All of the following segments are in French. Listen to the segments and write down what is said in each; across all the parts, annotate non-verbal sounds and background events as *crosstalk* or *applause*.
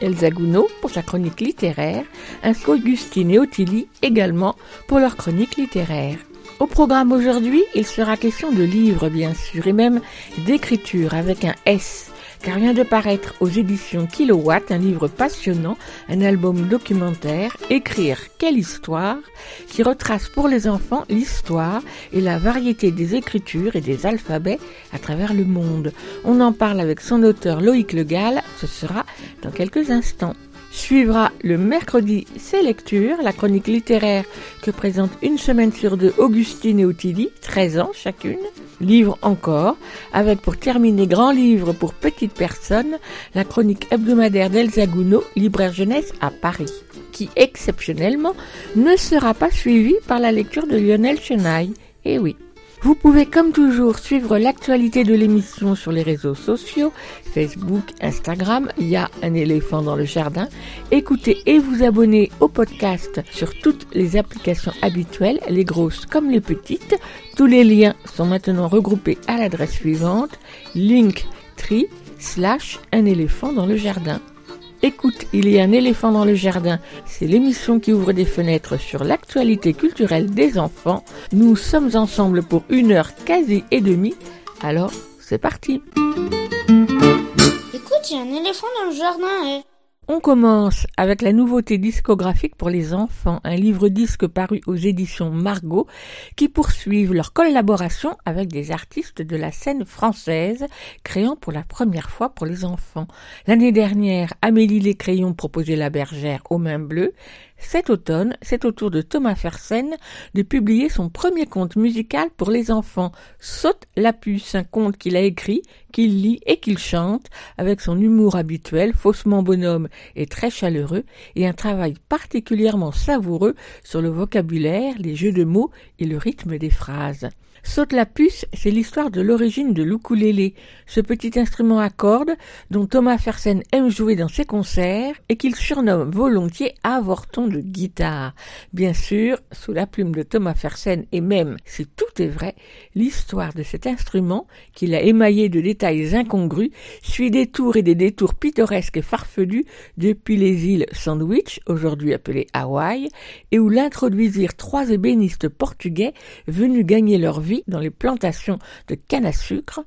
Elsa Gounod pour sa chronique littéraire, ainsi qu'Augustine et Ottilie également pour leur chronique littéraire. Au programme aujourd'hui, il sera question de livres bien sûr et même d'écriture avec un S car vient de paraître aux éditions Kilowatt un livre passionnant, un album documentaire, Écrire quelle histoire, qui retrace pour les enfants l'histoire et la variété des écritures et des alphabets à travers le monde. On en parle avec son auteur Loïc Legal, ce sera dans quelques instants. Suivra le mercredi C'est Lecture, la chronique littéraire que présente une semaine sur deux Augustine et Ottilie, 13 ans chacune. Livre encore, avec pour terminer grand livre pour petites personnes, la chronique hebdomadaire d'Elsa Gounod, libraire jeunesse à Paris, qui exceptionnellement ne sera pas suivie par la lecture de Lionel Chenaille. Eh oui. Vous pouvez comme toujours suivre l'actualité de l'émission sur les réseaux sociaux, Facebook, Instagram, il y a un éléphant dans le jardin. Écoutez et vous abonnez au podcast sur toutes les applications habituelles, les grosses comme les petites. Tous les liens sont maintenant regroupés à l'adresse suivante, linktree slash un éléphant dans le jardin. Écoute, il y a un éléphant dans le jardin. C'est l'émission qui ouvre des fenêtres sur l'actualité culturelle des enfants. Nous sommes ensemble pour une heure quasi et demie. Alors, c'est parti. Écoute, il y a un éléphant dans le jardin. eh. On commence avec la nouveauté discographique pour les enfants, un livre-disque paru aux éditions Margot qui poursuivent leur collaboration avec des artistes de la scène française, créant pour la première fois pour les enfants. L'année dernière, Amélie Les Crayons proposait La Bergère aux mains bleues. Cet automne, c'est au tour de Thomas Fersen de publier son premier conte musical pour les enfants, Saute la puce, un conte qu'il a écrit, qu'il lit et qu'il chante, avec son humour habituel, faussement bonhomme et très chaleureux, et un travail particulièrement savoureux sur le vocabulaire, les jeux de mots et le rythme des phrases. Saute la puce, c'est l'histoire de l'origine de l'ukulélé, ce petit instrument à cordes dont Thomas Fersen aime jouer dans ses concerts et qu'il surnomme volontiers avorton de guitare. Bien sûr, sous la plume de Thomas Fersen et même, si tout est vrai, l'histoire de cet instrument, qu'il a émaillé de détails incongrus, suit des tours et des détours pittoresques et farfelus depuis les îles Sandwich, aujourd'hui appelées Hawaï, et où l'introduisirent trois ébénistes portugais venus gagner leur vie dans les plantations de canne à sucre,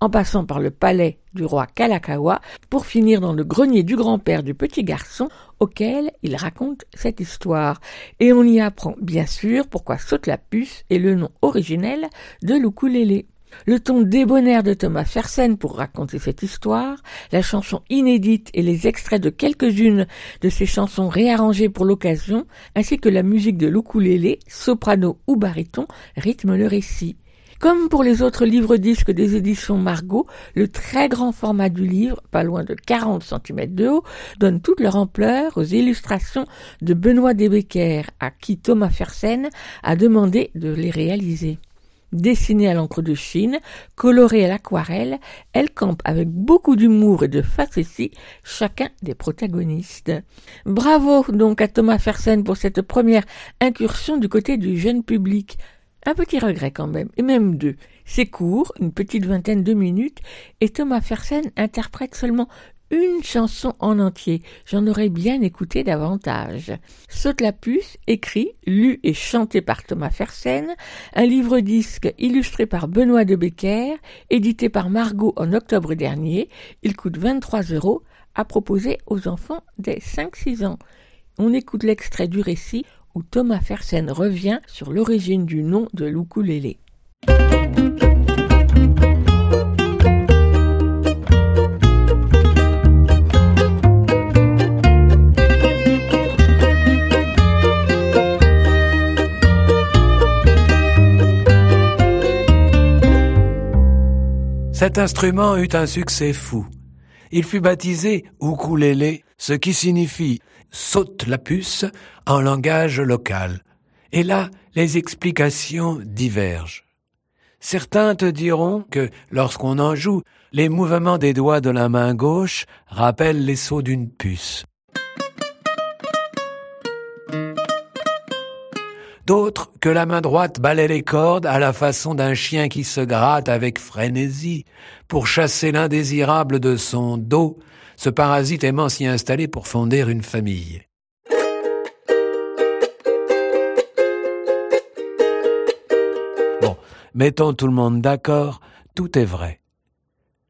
en passant par le palais du roi Kalakaua, pour finir dans le grenier du grand-père du petit garçon, auquel il raconte cette histoire. Et on y apprend bien sûr pourquoi saute la puce est le nom originel de l'ukulélé. Le ton débonnaire de Thomas Fersen pour raconter cette histoire, la chanson inédite et les extraits de quelques-unes de ces chansons réarrangées pour l'occasion, ainsi que la musique de l'ukulélé, soprano ou baryton, rythment le récit. Comme pour les autres livres-disques des éditions Margot, le très grand format du livre, pas loin de 40 cm de haut, donne toute leur ampleur aux illustrations de Benoît Desbecker, à qui Thomas Fersen a demandé de les réaliser. Dessinée à l'encre de Chine, colorée à l'aquarelle, elle campe avec beaucoup d'humour et de facétie chacun des protagonistes. Bravo donc à Thomas Fersen pour cette première incursion du côté du jeune public. Un petit regret quand même, et même deux. C'est court, une petite vingtaine de minutes, et Thomas Fersen interprète seulement une chanson en entier. J'en aurais bien écouté davantage. Saute la puce, écrit, lu et chanté par Thomas Fersen, un livre-disque illustré par Benoît de Becker, édité par Margot en octobre dernier. Il coûte 23 euros, à proposer aux enfants dès 5-6 ans. On écoute l'extrait du récit où Thomas Fersen revient sur l'origine du nom de l'ukulélé. Cet instrument eut un succès fou. Il fut baptisé ukulélé, ce qui signifie saute la puce en langage local. Et là, les explications divergent. Certains te diront que lorsqu'on en joue, les mouvements des doigts de la main gauche rappellent les sauts d'une puce. D'autres que la main droite balaie les cordes à la façon d'un chien qui se gratte avec frénésie pour chasser l'indésirable de son dos, ce parasite aimant s'y installer pour fonder une famille. Bon, mettons tout le monde d'accord, tout est vrai.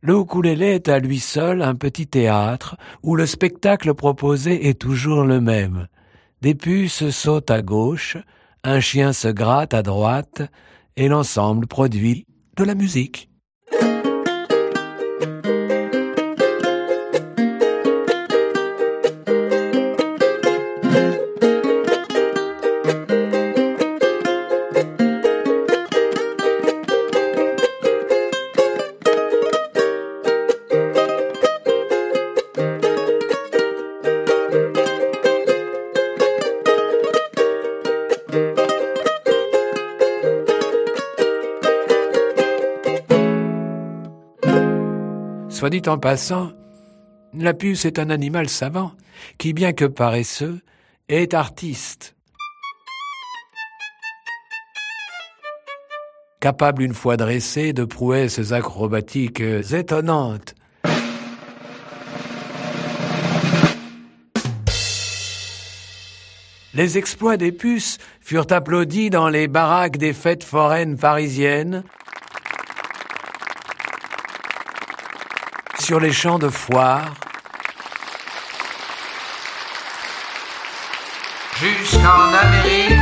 Le ukulélé est à lui seul un petit théâtre où le spectacle proposé est toujours le même. Des puces sautent à gauche, un chien se gratte à droite, et l'ensemble produit de la musique. Dit en passant, la puce est un animal savant qui, bien que paresseux, est artiste. Capable une fois dressé de prouesses acrobatiques étonnantes. Les exploits des puces furent applaudis dans les baraques des fêtes foraines parisiennes, sur les champs de foire, jusqu'en Amérique,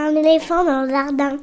un éléphant dans le jardin.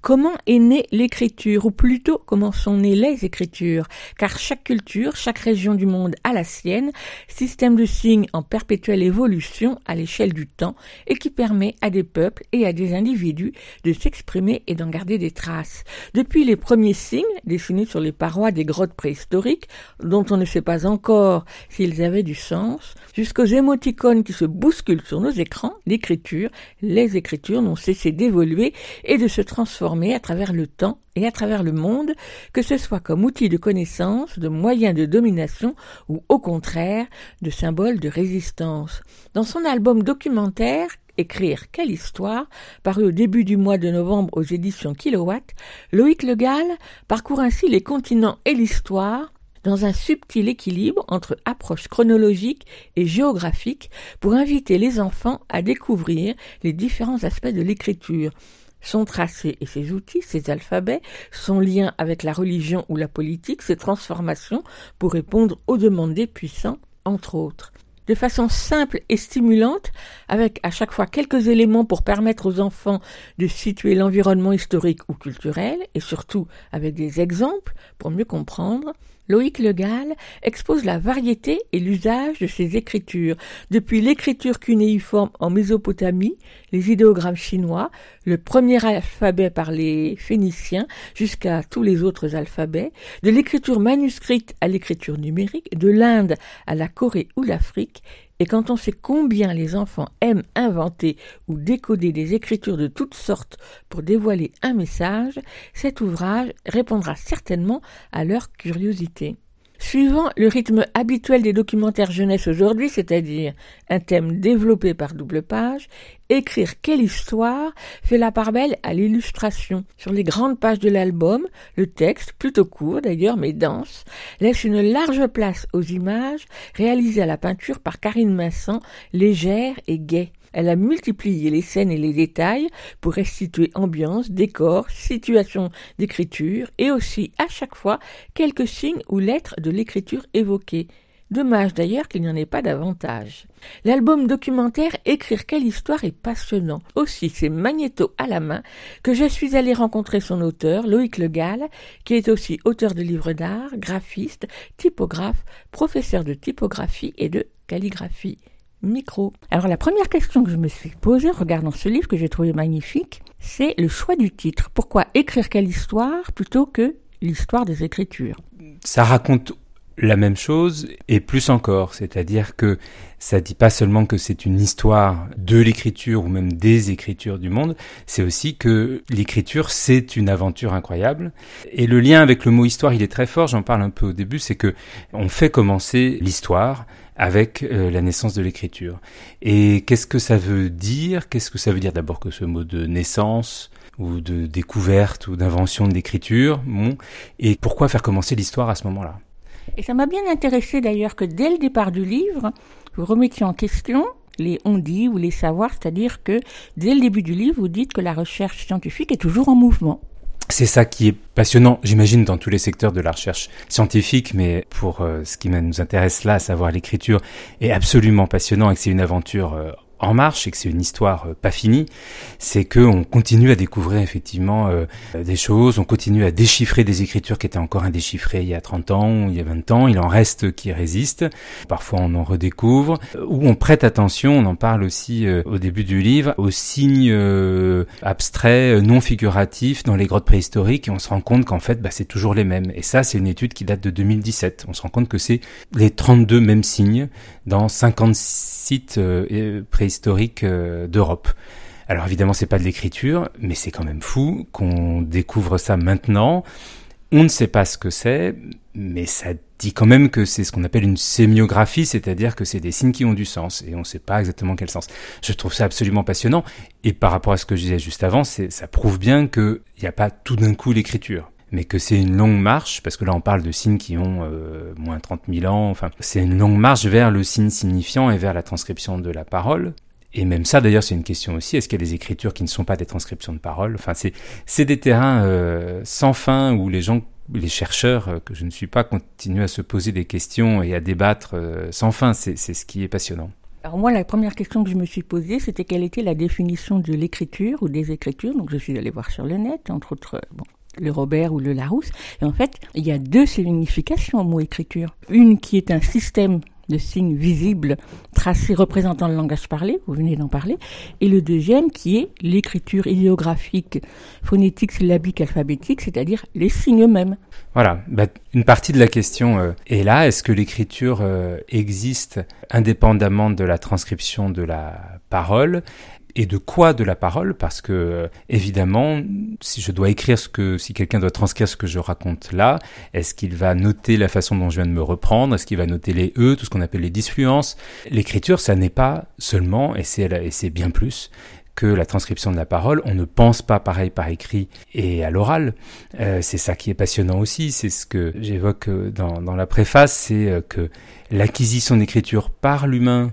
Comment est née l'écriture, ou plutôt comment sont nées les écritures Car chaque culture, chaque région du monde a la sienne, système de signes en perpétuelle évolution à l'échelle du temps, et qui permet à des peuples et à des individus de s'exprimer et d'en garder des traces. Depuis les premiers signes, dessinés sur les parois des grottes préhistoriques, dont on ne sait pas encore s'ils avaient du sens, jusqu'aux émoticônes qui se bousculent sur nos écrans, l'écriture, les écritures n'ont cessé d'évoluer et de se transformer à travers le temps et à travers le monde, que ce soit comme outil de connaissance, de moyen de domination ou au contraire de symbole de résistance. Dans son album documentaire Écrire quelle histoire, paru au début du mois de novembre aux éditions Kilowatt, Loïc Le Gall parcourt ainsi les continents et l'histoire dans un subtil équilibre entre approche chronologique et géographique pour inviter les enfants à découvrir les différents aspects de l'écriture son tracé et ses outils, ses alphabets, son lien avec la religion ou la politique, ses transformations pour répondre aux demandes des puissants, entre autres. De façon simple et stimulante, avec à chaque fois quelques éléments pour permettre aux enfants de situer l'environnement historique ou culturel, et surtout avec des exemples pour mieux comprendre, Loïc Le Gall expose la variété et l'usage de ces écritures, depuis l'écriture cunéiforme en Mésopotamie, les idéogrammes chinois, le premier alphabet par les Phéniciens jusqu'à tous les autres alphabets, de l'écriture manuscrite à l'écriture numérique, de l'Inde à la Corée ou l'Afrique, et quand on sait combien les enfants aiment inventer ou décoder des écritures de toutes sortes pour dévoiler un message, cet ouvrage répondra certainement à leur curiosité. Suivant le rythme habituel des documentaires jeunesse aujourd'hui, c'est-à-dire un thème développé par double page, écrire quelle histoire fait la part belle à l'illustration. Sur les grandes pages de l'album, le texte, plutôt court d'ailleurs mais dense, laisse une large place aux images réalisées à la peinture par Karine Masson, légère et gaie. Elle a multiplié les scènes et les détails pour restituer ambiance, décor, situation d'écriture et aussi à chaque fois quelques signes ou lettres de l'écriture évoquée. Dommage d'ailleurs qu'il n'y en ait pas davantage. L'album documentaire Écrire quelle histoire est passionnant. Aussi, c'est Magnéto à la main que je suis allé rencontrer son auteur, Loïc Le Gall, qui est aussi auteur de livres d'art, graphiste, typographe, professeur de typographie et de calligraphie. Micro. Alors la première question que je me suis posée en regardant ce livre que j'ai trouvé magnifique, c'est le choix du titre. Pourquoi écrire quelle histoire plutôt que l'histoire des écritures? Ça raconte la même chose et plus encore, c'est-à-dire que ça dit pas seulement que c'est une histoire de l'écriture ou même des écritures du monde, c'est aussi que l'écriture c'est une aventure incroyable. Et le lien avec le mot histoire, il est très fort, j'en parle un peu au début, c'est que on fait commencer l'histoire avec euh, la naissance de l'écriture. Et qu'est-ce que ça veut dire? Qu'est-ce que ça veut dire d'abord que ce mot de naissance ou de découverte ou d'invention de l'écriture bon, Et pourquoi faire commencer l'histoire à ce moment-là? Et ça m'a bien intéressé d'ailleurs que dès le départ du livre, vous remettiez en question les on-dit ou les savoirs, c'est-à-dire que dès le début du livre, vous dites que la recherche scientifique est toujours en mouvement. C'est ça qui est passionnant, j'imagine, dans tous les secteurs de la recherche scientifique, mais pour euh, ce qui nous intéresse là, à savoir l'écriture, est absolument passionnant et que c'est une aventure euh, en marche et que c'est une histoire euh, pas finie, c'est que on continue à découvrir effectivement euh, des choses, on continue à déchiffrer des écritures qui étaient encore indéchiffrées il y a 30 ans il y a 20 ans, il en reste qui résistent, parfois on en redécouvre, ou on prête attention, on en parle aussi euh, au début du livre, aux signes abstraits, non figuratifs dans les grottes préhistoriques et on se rend compte qu'en fait bah, c'est toujours les mêmes. Et ça c'est une étude qui date de 2017, on se rend compte que c'est les 32 mêmes signes dans 50 sites préhistoriques historique euh, d'Europe. Alors évidemment, c'est pas de l'écriture, mais c'est quand même fou qu'on découvre ça maintenant. On ne sait pas ce que c'est, mais ça dit quand même que c'est ce qu'on appelle une sémiographie, c'est-à-dire que c'est des signes qui ont du sens, et on ne sait pas exactement quel sens. Je trouve ça absolument passionnant, et par rapport à ce que je disais juste avant, ça prouve bien qu'il n'y a pas tout d'un coup l'écriture mais que c'est une longue marche, parce que là on parle de signes qui ont euh, moins 30 000 ans, enfin c'est une longue marche vers le signe signifiant et vers la transcription de la parole. Et même ça, d'ailleurs, c'est une question aussi. Est-ce qu'il y a des écritures qui ne sont pas des transcriptions de parole Enfin, c'est des terrains euh, sans fin où les gens, les chercheurs, euh, que je ne suis pas, continuent à se poser des questions et à débattre sans fin. C'est c'est ce qui est passionnant. Alors moi, la première question que je me suis posée, c'était quelle était la définition de l'écriture ou des écritures? Donc je suis allée voir sur le net, entre autres, bon, le Robert ou le Larousse. Et en fait, il y a deux significations au mot écriture. Une qui est un système de signes visibles tracés représentant le langage parlé, vous venez d'en parler, et le deuxième qui est l'écriture idéographique, phonétique, syllabique, alphabétique, c'est-à-dire les signes eux-mêmes. Voilà, bah, une partie de la question euh, est là, est-ce que l'écriture euh, existe indépendamment de la transcription de la parole? Et de quoi de la parole parce que euh, évidemment si je dois écrire ce que si quelqu'un doit transcrire ce que je raconte là est-ce qu'il va noter la façon dont je viens de me reprendre est-ce qu'il va noter les e tout ce qu'on appelle les disfluences? L'écriture ça n'est pas seulement et c'est bien plus que la transcription de la parole, on ne pense pas pareil par écrit et à l'oral. Euh, c'est ça qui est passionnant aussi, c'est ce que j'évoque euh, dans la préface, c'est que l'acquisition d'écriture par l'humain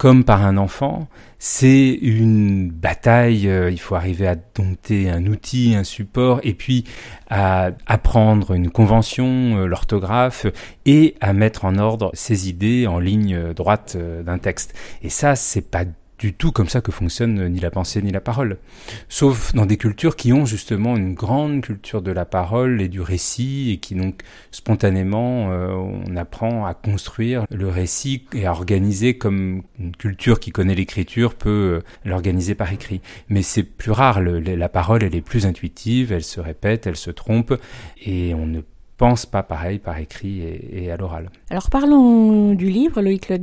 comme par un enfant, c'est une bataille, euh, il faut arriver à dompter un outil, un support, et puis à apprendre une convention, euh, l'orthographe, et à mettre en ordre ses idées en ligne droite euh, d'un texte. Et ça, c'est pas du tout comme ça que fonctionne ni la pensée ni la parole. Sauf dans des cultures qui ont justement une grande culture de la parole et du récit et qui donc spontanément euh, on apprend à construire le récit et à organiser comme une culture qui connaît l'écriture peut euh, l'organiser par écrit. Mais c'est plus rare, la parole elle est plus intuitive, elle se répète, elle se trompe et on ne pense pas pareil par écrit et, à l'oral. Alors parlons du livre, Loïc Le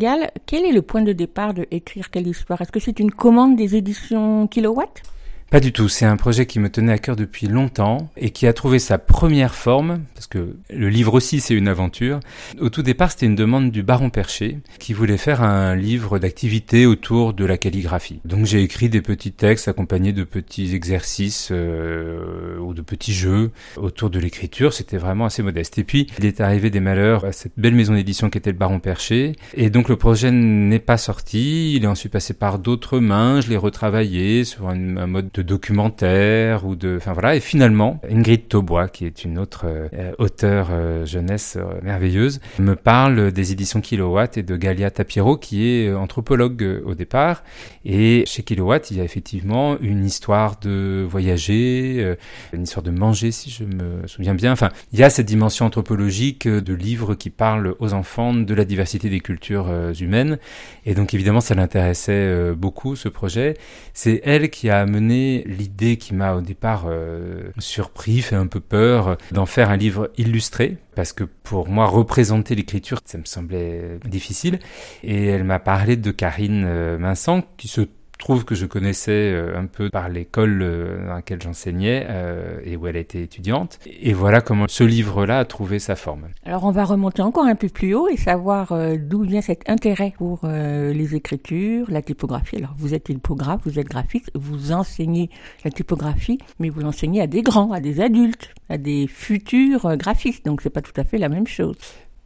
Quel est le point de départ de Écrire quelle histoire? Est-ce que c'est une commande des éditions Kilowatt? Pas du tout, c'est un projet qui me tenait à cœur depuis longtemps et qui a trouvé sa première forme, parce que le livre aussi c'est une aventure. Au tout départ c'était une demande du baron Percher qui voulait faire un livre d'activité autour de la calligraphie. Donc j'ai écrit des petits textes accompagnés de petits exercices euh, ou de petits jeux autour de l'écriture, c'était vraiment assez modeste. Et puis il est arrivé des malheurs à cette belle maison d'édition qui était le baron Percher et donc le projet n'est pas sorti, il est ensuite passé par d'autres mains, je l'ai retravaillé sur un, un mode de documentaire ou de, enfin voilà. Et finalement, Ingrid Taubois, qui est une autre euh, auteure euh, jeunesse euh, merveilleuse, me parle des éditions Kilowatt et de Galia Tapiero, qui est anthropologue au départ. Et chez Kilowatt, il y a effectivement une histoire de voyager, une histoire de manger, si je me souviens bien. Enfin, il y a cette dimension anthropologique de livres qui parlent aux enfants de la diversité des cultures humaines. Et donc évidemment, ça l'intéressait beaucoup ce projet. C'est elle qui a amené l'idée qui m'a au départ euh, surpris, fait un peu peur, d'en faire un livre illustré, parce que pour moi, représenter l'écriture, ça me semblait difficile. Et elle m'a parlé de Karine euh, Vincent, qui se trouve que je connaissais euh, un peu par l'école euh, dans laquelle j'enseignais euh, et où elle était étudiante. Et voilà comment ce livre-là a trouvé sa forme. Alors on va remonter encore un peu plus haut et savoir d'où vient cet intérêt pour les écritures, la typographie. Alors vous êtes typographe, vous êtes graphiste, vous enseignez la typographie, mais vous l'enseignez à des grands, à des adultes, à des futurs graphistes. Donc c'est pas tout à fait la même chose.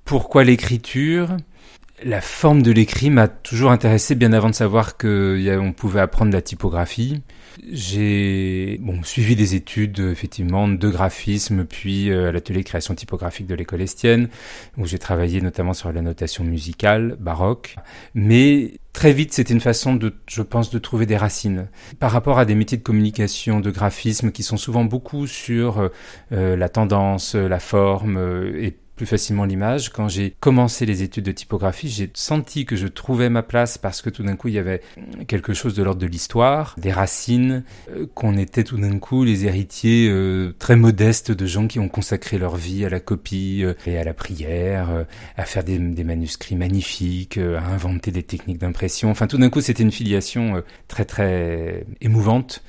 Pourquoi l'écriture? La forme de l'écrit m'a toujours intéressé bien avant de savoir qu'on pouvait apprendre la typographie. J'ai suivi des études effectivement de graphisme, puis euh, à l'atelier création typographique de l'école Estienne, où j'ai travaillé notamment sur la notation musicale baroque. Mais très vite, c'était une façon de, je pense, de trouver des racines. Par rapport à des métiers de communication, de graphisme, qui sont souvent beaucoup sur euh, la tendance, la forme, euh, et plus facilement l'image. Quand j'ai commencé les études de typographie, j'ai senti que je trouvais ma place parce que tout d'un coup il y avait quelque chose de l'ordre de l'histoire, des racines, euh, qu'on était tout d'un coup les héritiers euh, très modestes de gens qui ont consacré leur vie à la copie euh, et à la prière, à faire des, des manuscrits magnifiques, à inventer des techniques d'impression. Enfin tout d'un coup c'était une filiation très très émouvante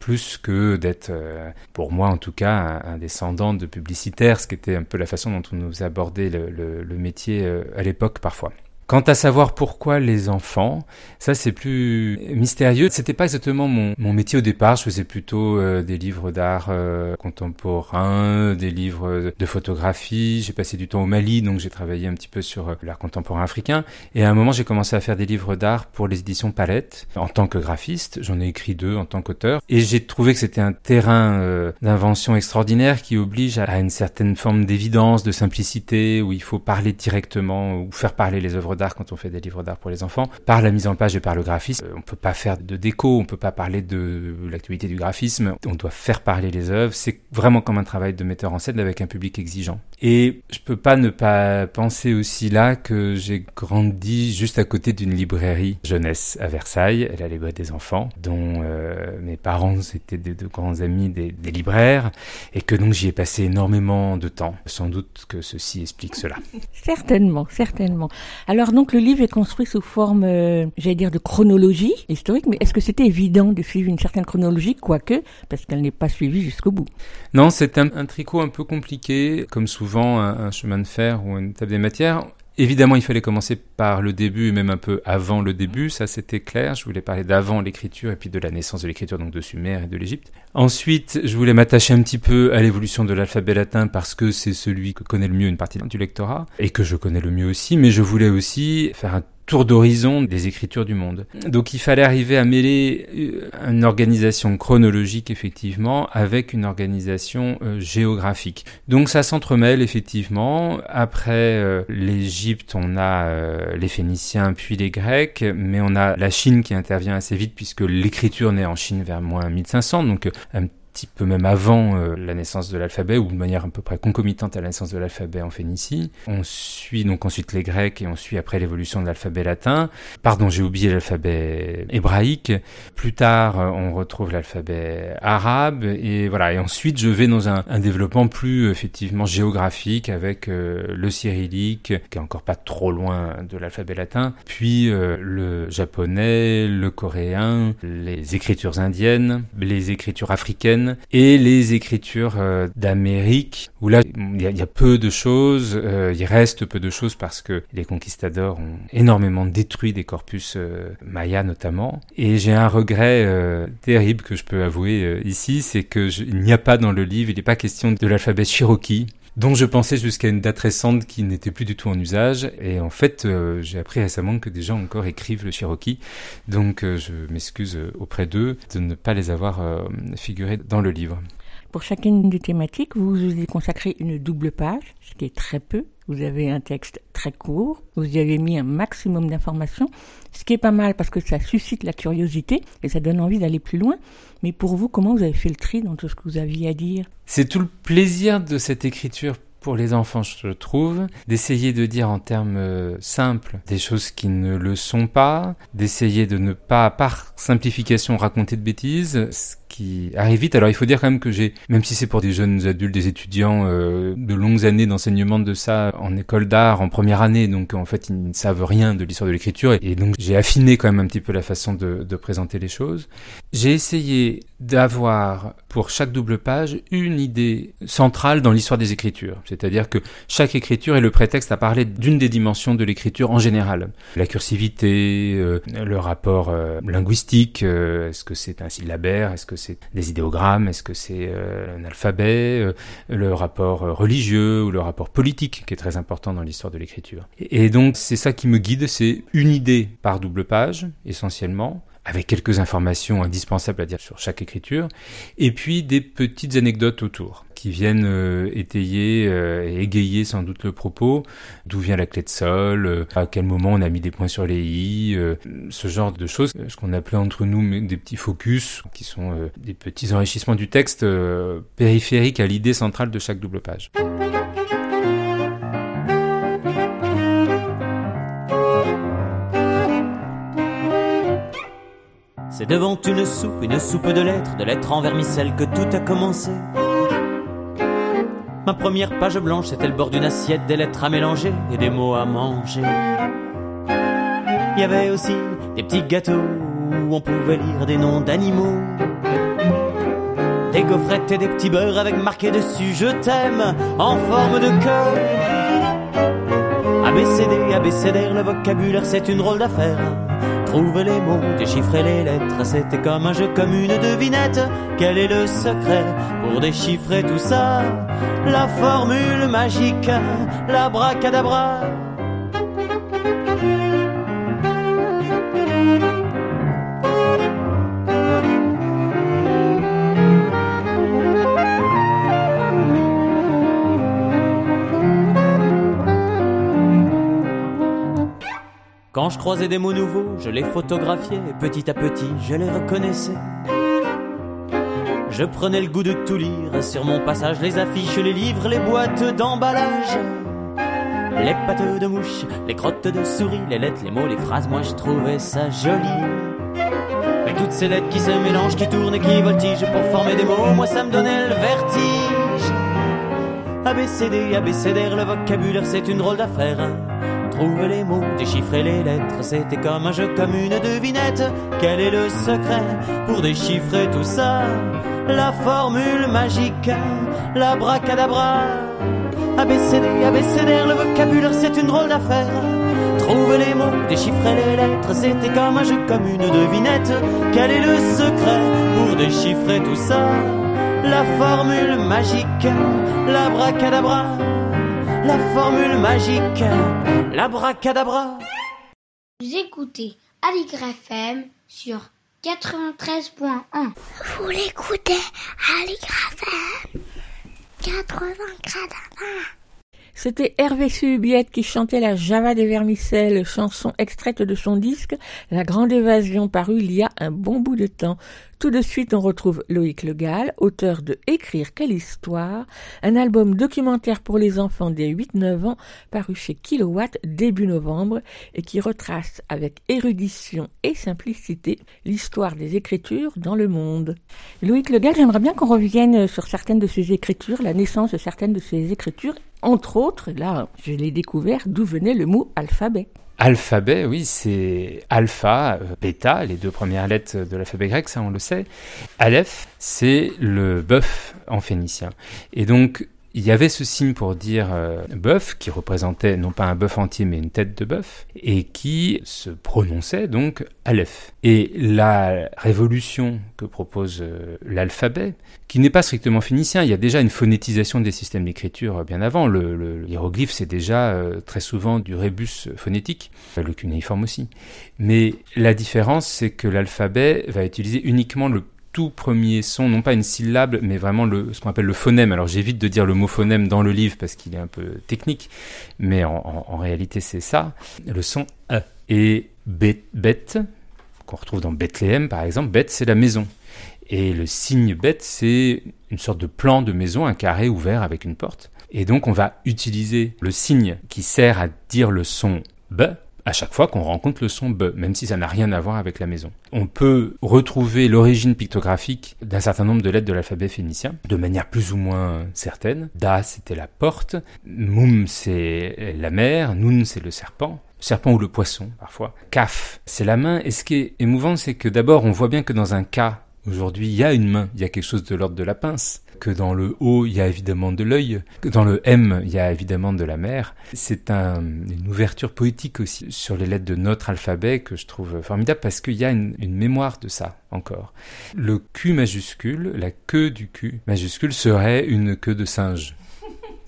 plus que d'être, euh, pour moi en tout cas, un, descendant de publicitaire, ce qui était un peu la façon dont on nous abordait le, le métier euh, à l'époque parfois. Quant à savoir pourquoi les enfants, ça c'est plus mystérieux. C'était pas exactement mon, métier au départ. Je faisais plutôt euh, des livres d'art euh, contemporain, des livres de photographie. J'ai passé du temps au Mali, donc j'ai travaillé un petit peu sur euh, l'art contemporain africain. Et à un moment, j'ai commencé à faire des livres d'art pour les éditions Palette en tant que graphiste. J'en ai écrit deux en tant qu'auteur. Et j'ai trouvé que c'était un terrain d'invention extraordinaire qui oblige à une certaine forme d'évidence, de simplicité, où il faut parler directement ou faire parler les œuvres quand on fait des livres d'art pour les enfants, par la mise en page et par le graphisme. Euh, on peut pas faire de déco, on peut pas parler de l'actualité du graphisme, on doit faire parler les œuvres. C'est vraiment comme un travail de metteur en scène avec un public exigeant. Et je peux pas ne pas penser aussi là que j'ai grandi juste à côté d'une librairie jeunesse à Versailles, la librairie des enfants, dont euh, mes parents étaient de, grands amis des, libraires, et que donc j'y ai passé énormément de temps. Sans doute que ceci explique cela. *laughs* Certainement, certainement. Alors donc le livre est construit sous forme, euh, j'allais dire, de chronologie historique, mais est-ce que c'était évident de suivre une certaine chronologie, quoique, parce qu'elle n'est pas suivie jusqu'au bout? Non, c'est un, un, tricot un peu compliqué, comme souvent un, un chemin de fer ou une table des matières. Évidemment, il fallait commencer par le début et même un peu avant le début, ça c'était clair. Je voulais parler d'avant l'écriture et puis de la naissance de l'écriture, donc de Sumer et de l'Égypte. Ensuite, je voulais m'attacher un petit peu à l'évolution de l'alphabet latin parce que c'est celui que connaît le mieux une partie du lectorat et que je connais le mieux aussi, mais je voulais aussi faire un tour d'horizon des écritures du monde. Donc il fallait arriver à mêler euh, une organisation chronologique effectivement avec une organisation euh, géographique. Donc ça s'entremêle effectivement. Après euh, l'Égypte, on a euh, les Phéniciens puis les Grecs, mais on a la Chine qui intervient assez vite puisque l'écriture naît en Chine vers moins 1500, donc un peu même avant euh, la naissance de l'alphabet, ou de manière à peu près concomitante à la naissance de l'alphabet en Phénicie. On suit donc ensuite les Grecs et on suit après l'évolution de l'alphabet latin. Pardon, j'ai oublié l'alphabet hébraïque. Plus tard, euh, on retrouve l'alphabet arabe et voilà. Et ensuite, je vais dans un, un développement plus effectivement géographique avec euh, le cyrillique, qui est encore pas trop loin de l'alphabet latin, puis le japonais, le coréen, les écritures indiennes, les écritures africaines et les écritures euh, d'Amérique, où là, il y, a peu de choses, euh, il reste peu de choses parce que les conquistadors ont énormément détruit des corpus euh, mayas notamment. Et j'ai un regret terrible que je peux avouer ici, c'est que il n'y a pas dans le livre, il n'est pas question de l'alphabet cherokee, dont je pensais jusqu'à une date récente qui n'était plus du tout en usage. Et en fait, euh, j'ai appris récemment que des gens encore écrivent le Cherokee. Donc euh, je m'excuse auprès d'eux de ne pas les avoir euh, figurés dans le livre. Pour chacune des thématiques, vous vous y consacrez une double page, ce qui est très peu. Vous avez un texte très court, vous y avez mis un maximum d'informations, ce qui est pas mal parce que ça suscite la curiosité et ça donne envie d'aller plus loin. Mais pour vous, comment vous avez fait le tri dans tout ce que vous aviez à dire? C'est tout le plaisir de cette écriture pour les enfants, je trouve, d'essayer de dire en termes euh, simples des choses qui ne le sont pas, d'essayer de ne pas, par simplification, raconter de bêtises, arrive vite. Alors il faut dire quand même que j'ai, même si c'est pour des jeunes adultes, des étudiants, euh, de longues années d'enseignement de ça en école d'art, en première année, donc en fait ils ne savent rien de l'histoire de l'écriture, et, donc j'ai affiné quand même un petit peu la façon de, de présenter les choses. J'ai essayé d'avoir pour chaque double page une idée centrale dans l'histoire des écritures. C'est-à-dire que chaque écriture est le prétexte à parler d'une des dimensions de l'écriture en général. La cursivité, euh, le rapport euh, linguistique, est-ce que c'est un syllabaire, est-ce que c'est des idéogrammes, est-ce que c'est euh, un alphabet, euh, le rapport euh, religieux ou le rapport politique qui est très important dans l'histoire de l'écriture. Et, et donc c'est ça qui me guide, c'est une idée par double page essentiellement, avec quelques informations indispensables à dire sur chaque écriture, et puis des petites anecdotes autour qui viennent euh, étayer euh, et égayer sans doute le propos, d'où vient la clé de sol, euh, à quel moment on a mis des points sur les i, ce genre de choses, ce qu'on appelait entre nous des petits focus, qui sont des petits enrichissements du texte périphériques à l'idée centrale de chaque double page. C'est devant une soupe, une soupe de lettres, de lettres en vermicelle que tout a commencé. Ma première page blanche, c'était le bord d'une assiette, des lettres à mélanger et des mots à manger. Il y avait aussi des petits gâteaux où on pouvait lire des noms d'animaux. Des gaufrettes et des petits beurres avec marqué dessus Je t'aime en forme de cœur. ABCD, ABCD, le vocabulaire c'est une drôle d'affaire. Trouver les mots, déchiffrer les lettres, c'était comme un jeu, comme une devinette. Quel est le secret pour déchiffrer tout ça? La formule magique, la bracadabra. Quand je croisais des mots nouveaux, je les photographiais et petit à petit, je les reconnaissais. Je prenais le goût de tout lire sur mon passage, les affiches, les livres, les boîtes d'emballage. Les pattes de mouches, les crottes de souris, les lettres, les mots, les phrases, moi je trouvais ça joli. Mais toutes ces lettres qui se mélangent, qui tournent et qui voltigent pour former des mots, moi ça me donnait le vertige. ABCD, ABCDR, le vocabulaire c'est une drôle d'affaire. Trouver les mots, déchiffrer les lettres, c'était comme un jeu, comme une devinette. Quel est le secret pour déchiffrer tout ça? La formule magique, la bracadabra. ABCD, ABCDR, le vocabulaire, c'est une drôle d'affaire. Trouver les mots, déchiffrer les lettres, c'était comme un jeu, comme une devinette. Quel est le secret pour déchiffrer tout ça? La formule magique, la bracadabra la formule magique, l'abracadabra. Vous écoutez Aligre FM sur 93.1. Vous l'écoutez Aligre FM 93.1. C'était Hervé Subiette qui chantait la Java des Vermicelles, chanson extraite de son disque La Grande Évasion paru il y a un bon bout de temps. Tout de suite, on retrouve Loïc Le Gall, auteur de Écrire quelle histoire, un album documentaire pour les enfants des 8-9 ans paru chez Kilowatt début novembre et qui retrace avec érudition et simplicité l'histoire des écritures dans le monde. Loïc Le Gall, j'aimerais bien qu'on revienne sur certaines de ces écritures, la naissance de certaines de ces écritures, entre autres, là, je l'ai découvert, d'où venait le mot alphabet. Alphabet, oui, c'est alpha, euh, bêta, les deux premières lettres de l'alphabet grec, ça on le sait. Aleph, c'est le bœuf en phénicien. Et donc, il y avait ce signe pour dire euh, bœuf, qui représentait non pas un bœuf entier, mais une tête de bœuf, et qui se prononçait donc Aleph. Et la révolution que propose euh, l'alphabet, qui n'est pas strictement phénicien, il y a déjà une phonétisation des systèmes d'écriture bien avant. Le, hiéroglyphe, c'est déjà euh, très souvent du rébus phonétique, le cunéiforme aussi. Mais la différence, c'est que l'alphabet va utiliser uniquement le tout premier son, non pas une syllabe, mais vraiment le, ce qu'on appelle le phonème. Alors j'évite de dire le mot phonème dans le livre parce qu'il est un peu technique, mais en, réalité c'est ça, le son E. Et bête, qu'on retrouve dans Bethléem par exemple, bête c'est la maison. Et le signe bête c'est une sorte de plan de maison, un carré ouvert avec une porte. Et donc on va utiliser le signe qui sert à dire le son B à chaque fois qu'on rencontre le son B, même si ça n'a rien à voir avec la maison. On peut retrouver l'origine pictographique d'un certain nombre de lettres de l'alphabet phénicien, de manière plus ou moins certaine. Da, c'était la porte, Mum, c'est la mer, Nun, c'est le serpent, serpent ou le poisson, parfois. Kaf, c'est la main, et ce qui est émouvant, c'est que d'abord, on voit bien que dans un cas, aujourd'hui, il y a une main, il y a quelque chose de l'ordre de la pince que dans le O, il y a évidemment de l'œil, que dans le M, il y a évidemment de la mer. C'est une ouverture poétique aussi sur les lettres de notre alphabet que je trouve formidable parce qu'il y a une, une mémoire de ça encore. Le Q majuscule, la queue du Q majuscule serait une queue de singe.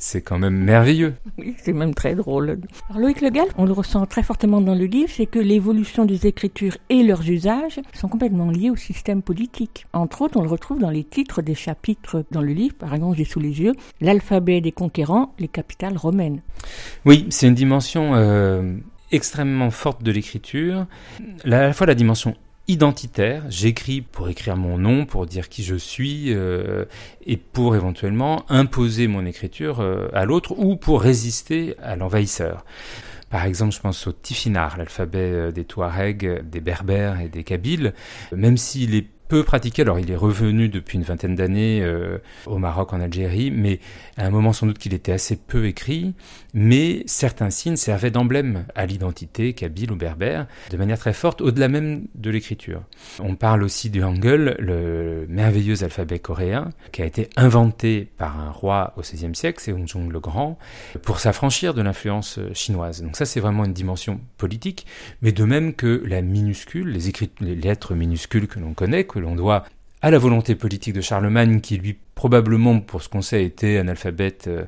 C'est quand même merveilleux. Oui, c'est même très drôle. Alors Loïc Le Gall, on le ressent très fortement dans le livre, c'est que l'évolution des écritures et leurs usages sont complètement liés au système politique. Entre autres, on le retrouve dans les titres des chapitres dans le livre, par exemple, j'ai sous les yeux, l'alphabet des conquérants, les capitales romaines. Oui, c'est une dimension euh, extrêmement forte de l'écriture, à la fois la dimension identitaire. J'écris pour écrire mon nom, pour dire qui je suis, euh, et pour éventuellement imposer mon écriture euh, à l'autre ou pour résister à l'envahisseur. Par exemple, je pense au Tifinagh, l'alphabet euh, des Touaregs, des Berbères et des Kabyles. Même s'il est peu pratiqué. Alors, il est revenu depuis une vingtaine d'années euh, au Maroc, en Algérie, mais à un moment sans doute qu'il était assez peu écrit. Mais certains signes servaient d'emblème à l'identité kabyle ou berbère de manière très forte, au-delà même de l'écriture. On parle aussi du Hangul, le merveilleux alphabet coréen, qui a été inventé par un roi au XVIe siècle, c'est Jong le Grand, pour s'affranchir de l'influence chinoise. Donc ça, c'est vraiment une dimension politique, mais de même que la minuscule, les, les lettres minuscules que l'on connaît, que l'on doit à la volonté politique de Charlemagne, qui lui probablement, pour ce qu'on sait, était analphabète, euh,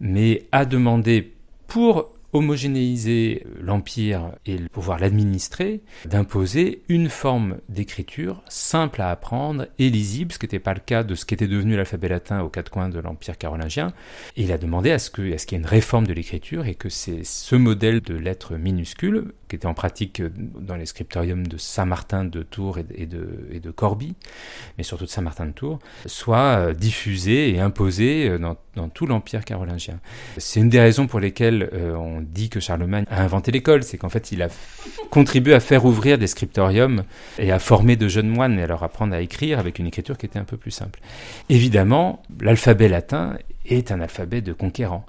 mais a demandé pour homogénéiser l'empire et pouvoir l'administrer, d'imposer une forme d'écriture simple à apprendre et lisible, ce qui n'était pas le cas de ce qui était devenu l'alphabet latin aux quatre coins de l'empire carolingien. Et il a demandé à ce qu'il y ait une réforme de l'écriture et que c'est ce modèle de lettres minuscules, qui était en pratique dans les scriptoriums de Saint-Martin de Tours et de, Corbie, mais surtout de Saint-Martin de Tours, soit diffusé et imposé dans, dans tout l'empire carolingien. C'est une des raisons pour lesquelles euh, on dit que Charlemagne a inventé l'école, c'est qu'en fait il a contribué à faire ouvrir des scriptoriums et à former de jeunes moines et à leur apprendre à écrire avec une écriture qui était un peu plus simple. Évidemment, l'alphabet latin est un alphabet de conquérants,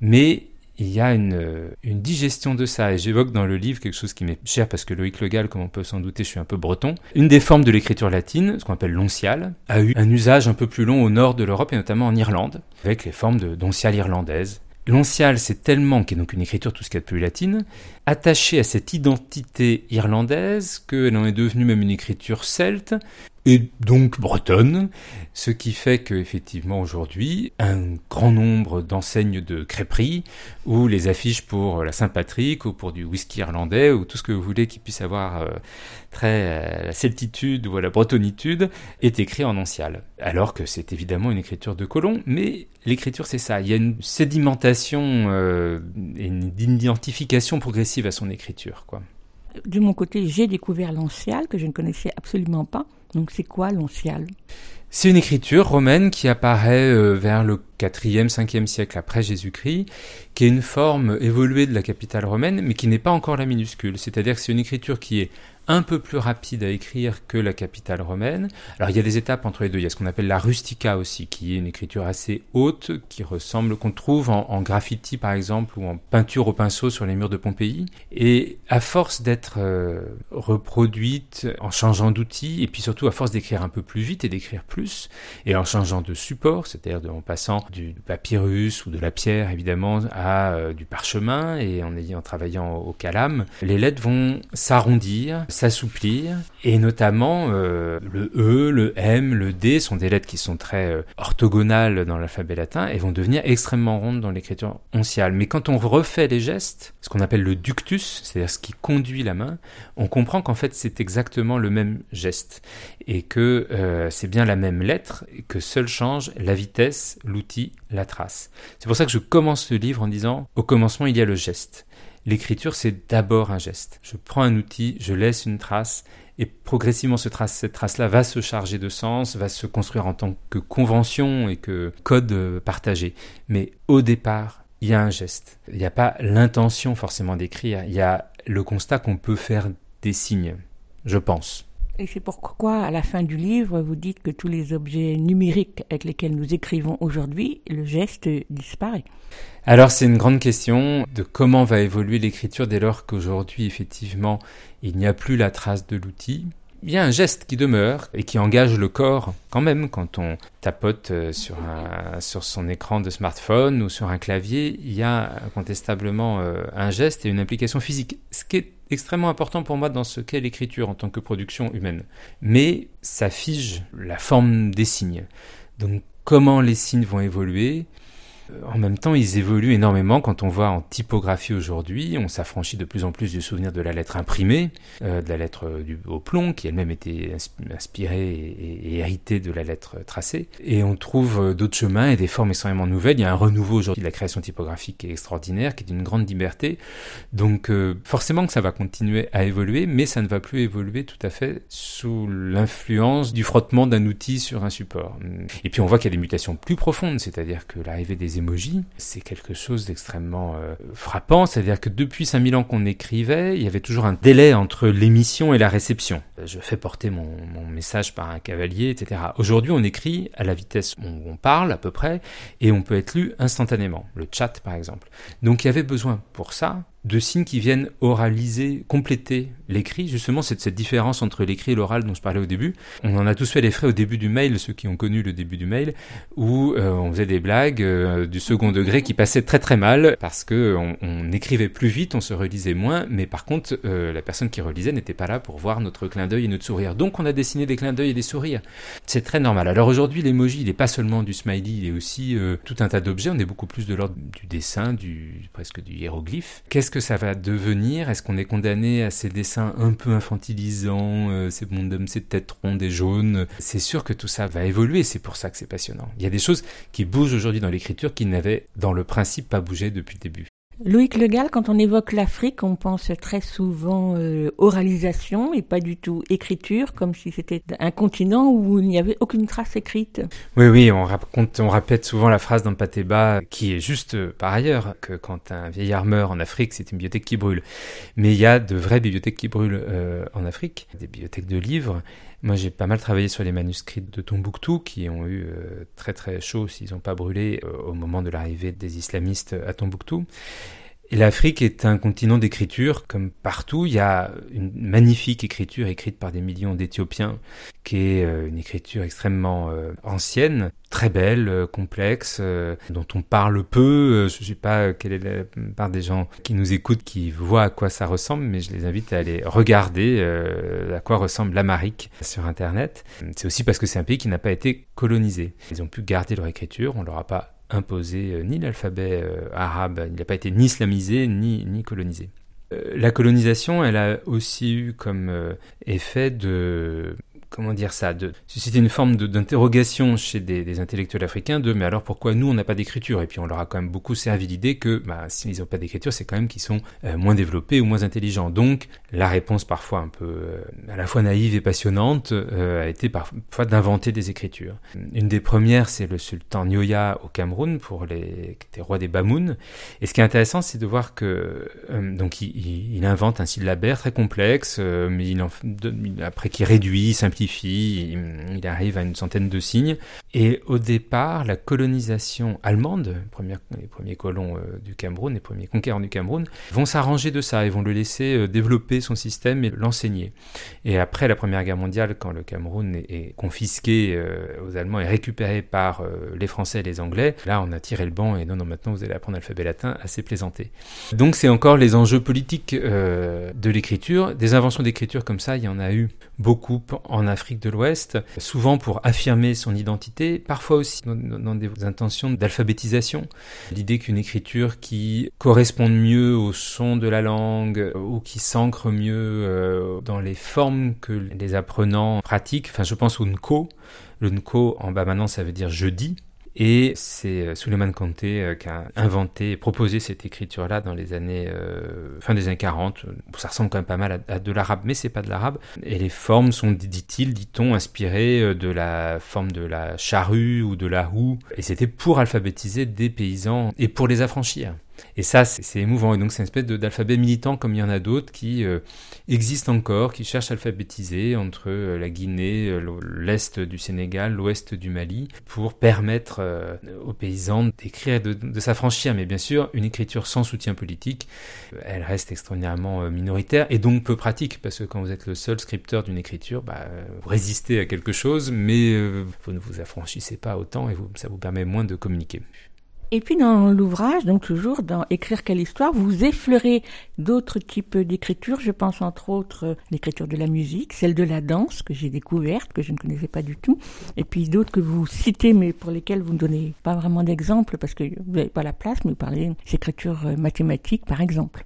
mais il y a une, digestion de ça, et j'évoque dans le livre quelque chose qui m'est cher parce que Loïc Legal, comme on peut s'en douter, je suis un peu breton. Une des formes de l'écriture latine, ce qu'on appelle l'onciale, a eu un usage un peu plus long au nord de l'Europe et notamment en Irlande, avec les formes d'onciale irlandaise. L'oncial, c'est tellement, qui est donc une écriture tout ce qu'il y a de plus latine, attachée à cette identité irlandaise qu'elle en est devenue même une écriture celte, et donc bretonne, ce qui fait que effectivement aujourd'hui un grand nombre d'enseignes de crêperie ou les affiches pour la Saint-Patrick ou pour du whisky irlandais ou tout ce que vous voulez qui puisse avoir euh, euh, la celtitude ou la bretonitude est écrit en oncial. Alors que c'est évidemment une écriture de colon, mais l'écriture c'est ça, il y a une sédimentation euh, et une identification progressive à son écriture quoi. De mon côté, j'ai découvert l'oncial que je ne connaissais absolument pas. Donc c'est quoi l'oncial C'est une écriture romaine qui apparaît euh, vers le 4e, 5e siècle après Jésus-Christ, qui est une forme évoluée de la capitale romaine, mais qui n'est pas encore la minuscule. C'est-à-dire que c'est une écriture qui est un peu plus rapide à écrire que la capitale romaine. Alors il y a des étapes entre les deux. Il y a ce qu'on appelle la rustica aussi, qui est une écriture assez haute, qui ressemble, qu'on trouve en, en, graffiti par exemple, ou en peinture au pinceau sur les murs de Pompéi. Et à force d'être euh, reproduite en changeant d'outils, et puis surtout à force d'écrire un peu plus vite et d'écrire plus, et en changeant de support, c'est-à-dire en passant du papyrus ou de la pierre évidemment à euh, du parchemin, et en ayant travaillant au calame, les lettres vont s'arrondir, s'assouplir, et notamment euh, le E, le M, le D sont des lettres qui sont très euh, orthogonales dans l'alphabet latin et vont devenir extrêmement rondes dans l'écriture onciale. Mais quand on refait les gestes, ce qu'on appelle le ductus, c'est-à-dire ce qui conduit la main, on comprend qu'en fait c'est exactement le même geste et que euh, c'est bien la même lettre et que seul change la vitesse, l'outil, la trace. C'est pour ça que je commence ce livre en disant au commencement il y a le geste. L'écriture, c'est d'abord un geste. Je prends un outil, je laisse une trace, et progressivement ce trace, cette trace-là va se charger de sens, va se construire en tant que convention et que code partagé. Mais au départ, il y a un geste. Il n'y a pas l'intention forcément d'écrire, il y a le constat qu'on peut faire des signes, je pense. Et c'est pourquoi, à la fin du livre, vous dites que tous les objets numériques avec lesquels nous écrivons aujourd'hui, le geste disparaît. Alors c'est une grande question de comment va évoluer l'écriture dès lors qu'aujourd'hui, effectivement, il n'y a plus la trace de l'outil. Il y a un geste qui demeure et qui engage le corps quand même quand on tapote sur, un, sur son écran de smartphone ou sur un clavier. Il y a incontestablement un geste et une implication physique. Ce qui est extrêmement important pour moi dans ce qu'est l'écriture en tant que production humaine. Mais ça fige la forme des signes. Donc comment les signes vont évoluer? En même temps, ils évoluent énormément quand on voit en typographie aujourd'hui. On s'affranchit de plus en plus du souvenir de la lettre imprimée, euh, de la lettre du, au plomb, qui elle-même était inspirée et, héritée de la lettre tracée. Et on trouve d'autres chemins et des formes extrêmement nouvelles. Il y a un renouveau aujourd'hui de la création typographique qui est extraordinaire, qui est d'une grande liberté. Donc euh, forcément que ça va continuer à évoluer, mais ça ne va plus évoluer tout à fait sous l'influence du frottement d'un outil sur un support. Et puis on voit qu'il y a des mutations plus profondes, c'est-à-dire que l'arrivée des c'est quelque chose d'extrêmement euh, frappant, c'est-à-dire que depuis 5000 ans qu'on écrivait, il y avait toujours un délai entre l'émission et la réception. Je fais porter mon, mon message par un cavalier, etc. Aujourd'hui, on écrit à la vitesse où on parle à peu près, et on peut être lu instantanément, le chat par exemple. Donc il y avait besoin pour ça de signes qui viennent oraliser, compléter l'écrit. Justement, c'est cette différence entre l'écrit et l'oral dont je parlais au début. On en a tous fait les frais au début du mail, ceux qui ont connu le début du mail, où euh, on faisait des blagues euh, du second degré qui passaient très très mal parce que on, écrivait plus vite, on se relisait moins, mais par contre, euh, la personne qui relisait n'était pas là pour voir notre clin d'œil et notre sourire. Donc, on a dessiné des clins d'œil et des sourires. C'est très normal. Alors aujourd'hui, l'emoji, il n'est pas seulement du smiley, il est aussi tout un tas d'objets. On est beaucoup plus de l'ordre du dessin, du presque du hiéroglyphe. Que ça va devenir? Est-ce qu'on est condamné à ces dessins un peu infantilisants, euh, ces bonhommes, ces têtes rondes et jaunes? C'est sûr que tout ça va évoluer, c'est pour ça que c'est passionnant. Il y a des choses qui bougent aujourd'hui dans l'écriture qui n'avaient dans le principe pas bougé depuis le début. Loïc Legal, quand on évoque l'Afrique, on pense très souvent euh, oralisation et pas du tout écriture, comme si c'était un continent où il n'y avait aucune trace écrite. Oui, oui, on, raconte, on répète souvent la phrase dans Pateba, qui est juste euh, par ailleurs que quand un vieillard meurt en Afrique, c'est une bibliothèque qui brûle. Mais il y a de vraies bibliothèques qui brûlent euh, en Afrique, des bibliothèques de livres. Moi, j'ai pas mal travaillé sur les manuscrits de Tombouctou qui ont eu euh, très très chaud s'ils n'ont pas brûlé euh, au moment de l'arrivée des islamistes à Tombouctou. Et l'Afrique est un continent d'écriture, comme partout. Il y a une magnifique écriture écrite par des millions d'Éthiopiens, qui est euh, une écriture extrêmement euh, ancienne, très belle, euh, complexe, dont on parle peu. Je ne sais pas quelle est la part des gens qui nous écoutent, qui voient à quoi ça ressemble, mais je les invite à aller regarder à quoi ressemble l'Amérique sur Internet. C'est aussi parce que c'est un pays qui n'a pas été colonisé. Ils ont pu garder leur écriture, on leur a pas imposé euh, ni l'alphabet euh, arabe, il n'a pas été ni islamisé ni, ni colonisé. Euh, la colonisation, elle a aussi eu comme effet de comment dire ça, de susciter une forme d'interrogation chez des, intellectuels africains de mais alors pourquoi nous on n'a pas d'écriture? Et puis on leur a quand même beaucoup servi l'idée que bah, s'ils n'ont pas d'écriture, c'est quand même qu'ils sont euh, moins développés ou moins intelligents. Donc la réponse parfois un peu euh, à la fois naïve et passionnante euh, a été parfois d'inventer des écritures. Une des premières, c'est le sultan Nyoya au Cameroun pour les, qui des Bamoun. Et ce qui est intéressant, c'est de voir que donc il, il, invente un syllabaire très complexe, mais il en, après qui réduit, simplifie il arrive à une centaine de signes. Et au départ, la colonisation allemande, les premiers colons euh, du Cameroun, les premiers conquérants du Cameroun, vont s'arranger de ça, ils vont le laisser euh, développer son système et l'enseigner. Et après la Première Guerre mondiale, quand le Cameroun est, confisqué euh, aux Allemands et récupéré par les Français et les Anglais, là on a tiré le banc et non, non, maintenant vous allez apprendre l'alphabet latin, assez plaisanté. Donc c'est encore les enjeux politiques de l'écriture. Des inventions d'écriture comme ça, il y en a eu beaucoup en Afrique de l'Ouest, souvent pour affirmer son identité, parfois aussi dans, des intentions d'alphabétisation. L'idée qu'une écriture qui corresponde mieux au son de la langue ou qui s'ancre mieux euh, dans les formes que les apprenants pratiquent, enfin je pense au Nko, le Nko en bas maintenant ça veut dire jeudi, et c'est euh, Suleiman Kanté euh, qui a inventé et proposé cette écriture-là dans les années euh, fin des années 40. Ça ressemble quand même pas mal à, de l'arabe, mais c'est pas de l'arabe. Et les formes sont, dit-il, dit-on, inspirées de la forme de la charrue ou de la houe. Et c'était pour alphabétiser des paysans et pour les affranchir. Et ça, c'est émouvant. Et donc, c'est une espèce d'alphabet militant, comme il y en a d'autres, qui euh, existent encore, qui cherchent à alphabétiser entre euh, la Guinée, euh, l'est du Sénégal, l'ouest du Mali, pour permettre aux paysans d'écrire et de, s'affranchir. Mais bien sûr, une écriture sans soutien politique, elle reste extraordinairement minoritaire et donc peu pratique, parce que quand vous êtes le seul scripteur d'une écriture, bah, vous résistez à quelque chose, mais vous ne vous affranchissez pas autant et ça vous permet moins de communiquer. Et puis dans l'ouvrage, donc toujours dans Écrire quelle histoire, vous effleurez d'autres types d'écriture. Je pense entre autres euh, l'écriture de la musique, celle de la danse que j'ai découverte, que je ne connaissais pas du tout, et puis d'autres que vous citez mais pour lesquelles vous ne donnez pas vraiment d'exemple parce que vous n'avez pas la place, mais vous parlez d'écriture euh, mathématique par exemple.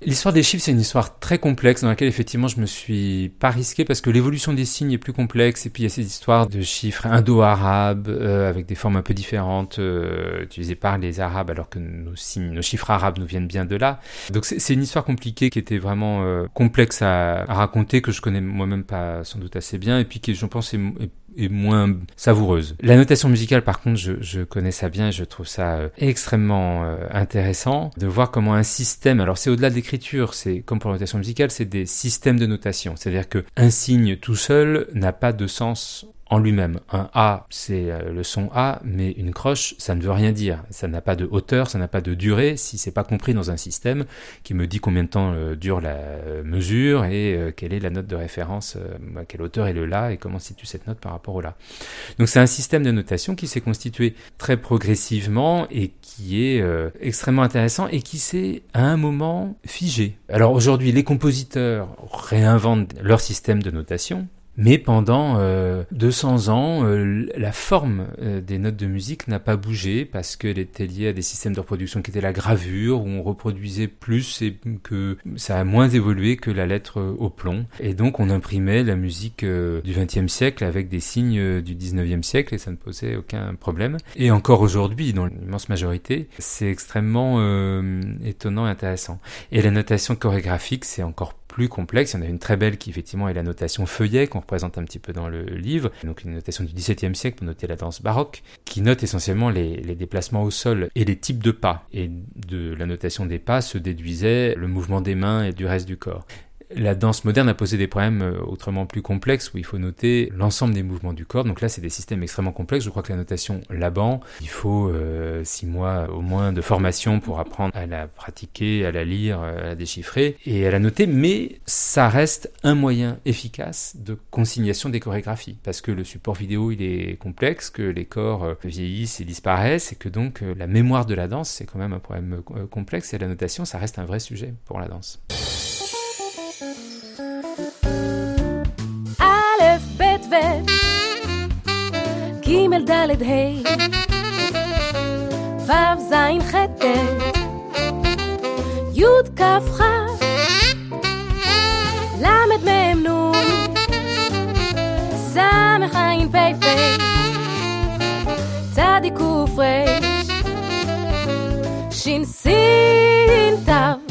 L'histoire des chiffres, c'est une histoire très complexe dans laquelle effectivement je me suis pas risqué parce que l'évolution des signes est plus complexe et puis il y a ces histoires de chiffres indo-arabes euh, avec des formes un peu différentes euh, utilisées par les arabes alors que nos signes, nos chiffres arabes nous viennent bien de là. Donc c'est une histoire compliquée qui était vraiment euh, complexe à, à, raconter que je connais moi-même pas sans doute assez bien et puis qui je pense est, est moins savoureuse. La notation musicale, par contre, je, connais ça bien, je trouve ça euh, extrêmement euh, intéressant de voir comment un système, alors c'est au-delà de l'écriture, c'est comme pour la notation musicale, c'est des systèmes de notation. C'est-à-dire que un signe tout seul n'a pas de sens en lui-même. Un A, c'est euh, le son A, mais une croche, ça ne veut rien dire. Ça n'a pas de hauteur, ça n'a pas de durée, si c'est pas compris dans un système qui me dit combien de temps euh, dure la euh, mesure et quelle est la note de référence, quelle hauteur est le La et comment situe cette note par rapport au La. Donc c'est un système de notation qui s'est constitué très progressivement et qui est extrêmement intéressant et qui s'est à un moment figé. Alors aujourd'hui, les compositeurs réinventent leur système de notation, mais pendant euh, 200 ans, euh, la forme euh, des notes de musique n'a pas bougé parce qu'elle était liée à des systèmes de reproduction qui étaient la gravure, où on reproduisait plus et que ça a moins évolué que la lettre au plomb. Et donc on imprimait la musique euh, du XXe siècle avec des signes du XIXe siècle et ça ne posait aucun problème. Et encore aujourd'hui, dans l'immense majorité, c'est extrêmement étonnant et intéressant. Et la notation chorégraphique, c'est encore plus complexe. Il y en a une très belle qui effectivement est la notation feuillet qu'on représente un petit peu dans le livre, donc une notation du XVIIe siècle pour noter la danse baroque, qui note essentiellement les, les, déplacements au sol et les types de pas. Et de la notation des pas se déduisait le mouvement des mains et du reste du corps. La danse moderne a posé des problèmes euh, autrement plus complexes où il faut noter l'ensemble des mouvements du corps. Donc là, c'est des systèmes extrêmement complexes. Je crois que la notation Laban, il faut euh, six mois au moins de formation pour apprendre à la pratiquer, à la lire, à la déchiffrer et à la noter. Mais ça reste un moyen efficace de consignation des chorégraphies parce que le support vidéo, il est complexe, que les corps euh, vieillissent et disparaissent et que donc la mémoire de la danse, c'est quand même un problème complexe et la notation, ça reste un vrai sujet pour la danse. ג' ד' ה' ו' ז' ח' ט' י' כ' כ' ל' מ' נ' ס' ע' פ' פ' צ' ק' ר' ש' ס' ת'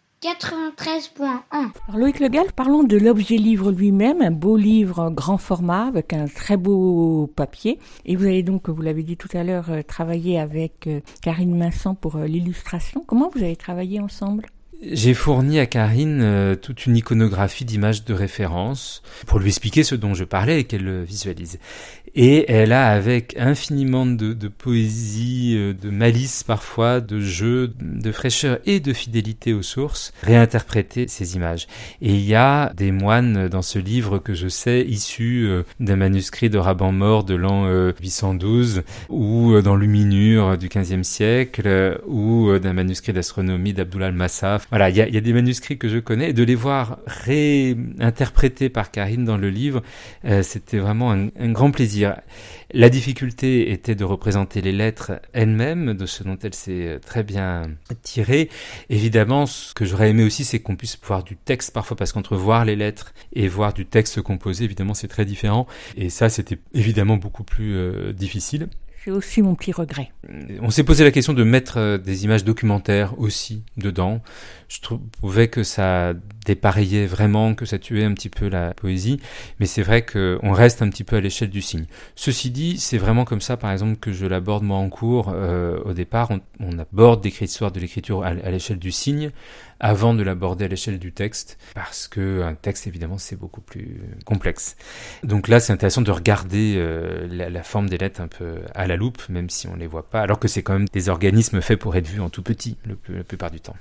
93.1. Alors Loïc Legal, parlons de l'objet livre lui-même, un beau livre grand format avec un très beau papier. Et vous avez donc, vous l'avez dit tout à l'heure, euh, travaillé avec euh, Karine Vincent pour euh, l'illustration. Comment vous avez travaillé ensemble? J'ai fourni à Karine toute une iconographie d'images de référence pour lui expliquer ce dont je parlais et qu'elle le visualise. Et elle a, avec infiniment de, poésie, euh, de malice parfois, de jeu, de fraîcheur et de fidélité aux sources, réinterprété ces images. Et il y a des moines dans ce livre que je sais issus euh, d'un manuscrit de Raban mort de l'an 812, euh, ou dans Luminure du XVe siècle, ou d'un manuscrit d'astronomie d'Abdullah al-Massaf. Voilà, il y, a, y, a, des manuscrits que je connais, et de les voir réinterprétés par Karine dans le livre, c'était vraiment un, grand plaisir. La difficulté était de représenter les lettres elles-mêmes, de ce dont elle s'est très bien tirée. Évidemment, ce que j'aurais aimé aussi, c'est qu'on puisse voir du texte parfois, parce qu'entre voir les lettres et voir du texte composé, évidemment, c'est très différent. Et ça, c'était évidemment beaucoup plus euh, difficile. C'est aussi mon petit regret. On s'est posé la question de mettre euh, des images documentaires aussi dedans. Je trouvais que ça dépareillait vraiment, que ça tuait un petit peu la poésie, mais c'est vrai qu'on reste un petit peu à l'échelle du signe. Ceci dit, c'est vraiment comme ça, par exemple, que je l'aborde moi en cours. Euh, au départ, on, aborde l'histoire de l'écriture à, à l'échelle du signe, avant de l'aborder à l'échelle du texte, parce que un texte, évidemment, c'est beaucoup plus complexe. Donc là, c'est intéressant de regarder euh, la, la, forme des lettres un peu à la loupe, même si on les voit alors que c'est quand même des organismes faits pour être vus en tout petit, la plupart du temps.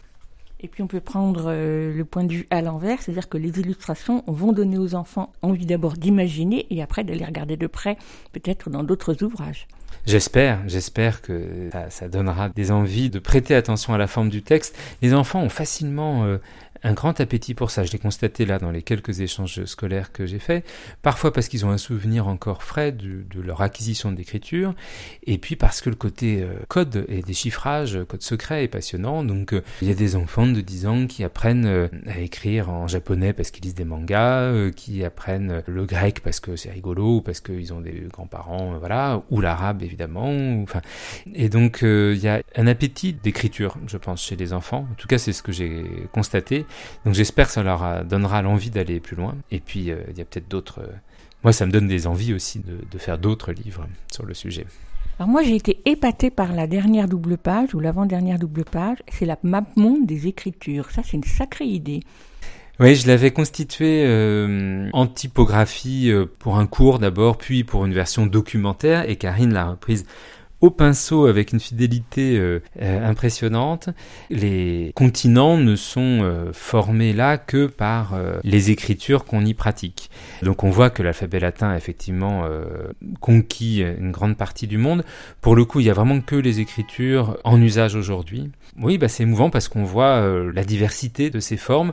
Et puis on peut prendre euh, le point de vue à l'envers, c'est-à-dire que les illustrations vont donner aux enfants envie d'abord d'imaginer et après de les regarder de près, peut-être dans d'autres ouvrages. J'espère, j'espère que ça, donnera des envies de prêter attention à la forme du texte. Les enfants ont facilement euh, un grand appétit pour ça. Je l'ai constaté là dans les quelques échanges scolaires que j'ai faits. Parfois parce qu'ils ont un souvenir encore frais de, leur acquisition d'écriture, et puis parce que le côté euh, code et déchiffrage, code secret est passionnant. Donc euh, il y a des enfants de 10 ans qui apprennent à écrire en japonais parce qu'ils lisent des mangas, qui apprennent le grec parce que c'est rigolo, ou parce qu'ils ont des grands-parents, voilà, ou l'arabe évidemment. Enfin, et donc il y a un appétit d'écriture, je pense, chez les enfants. En tout cas, c'est ce que j'ai constaté. Donc j'espère que ça leur donnera l'envie d'aller plus loin. Et puis il euh, y a peut-être d'autres... Euh... Moi, ça me donne des envies aussi de, de faire d'autres livres sur le sujet. Alors moi, j'ai été épatée par la dernière double page ou l'avant-dernière double page. C'est la map monde des écritures. Ça, c'est une sacrée idée. Oui, je l'avais constitué euh, en typographie euh, pour un cours d'abord, puis pour une version documentaire, et Karine l'a reprise au pinceau avec une fidélité euh, euh, impressionnante. Les continents ne sont euh, formés là que par euh, les écritures qu'on y pratique. Donc on voit que l'alphabet latin a effectivement conquis une grande partie du monde. Pour le coup, il y a vraiment que les écritures en usage aujourd'hui. Oui, bah c'est émouvant parce qu'on voit la diversité de ces formes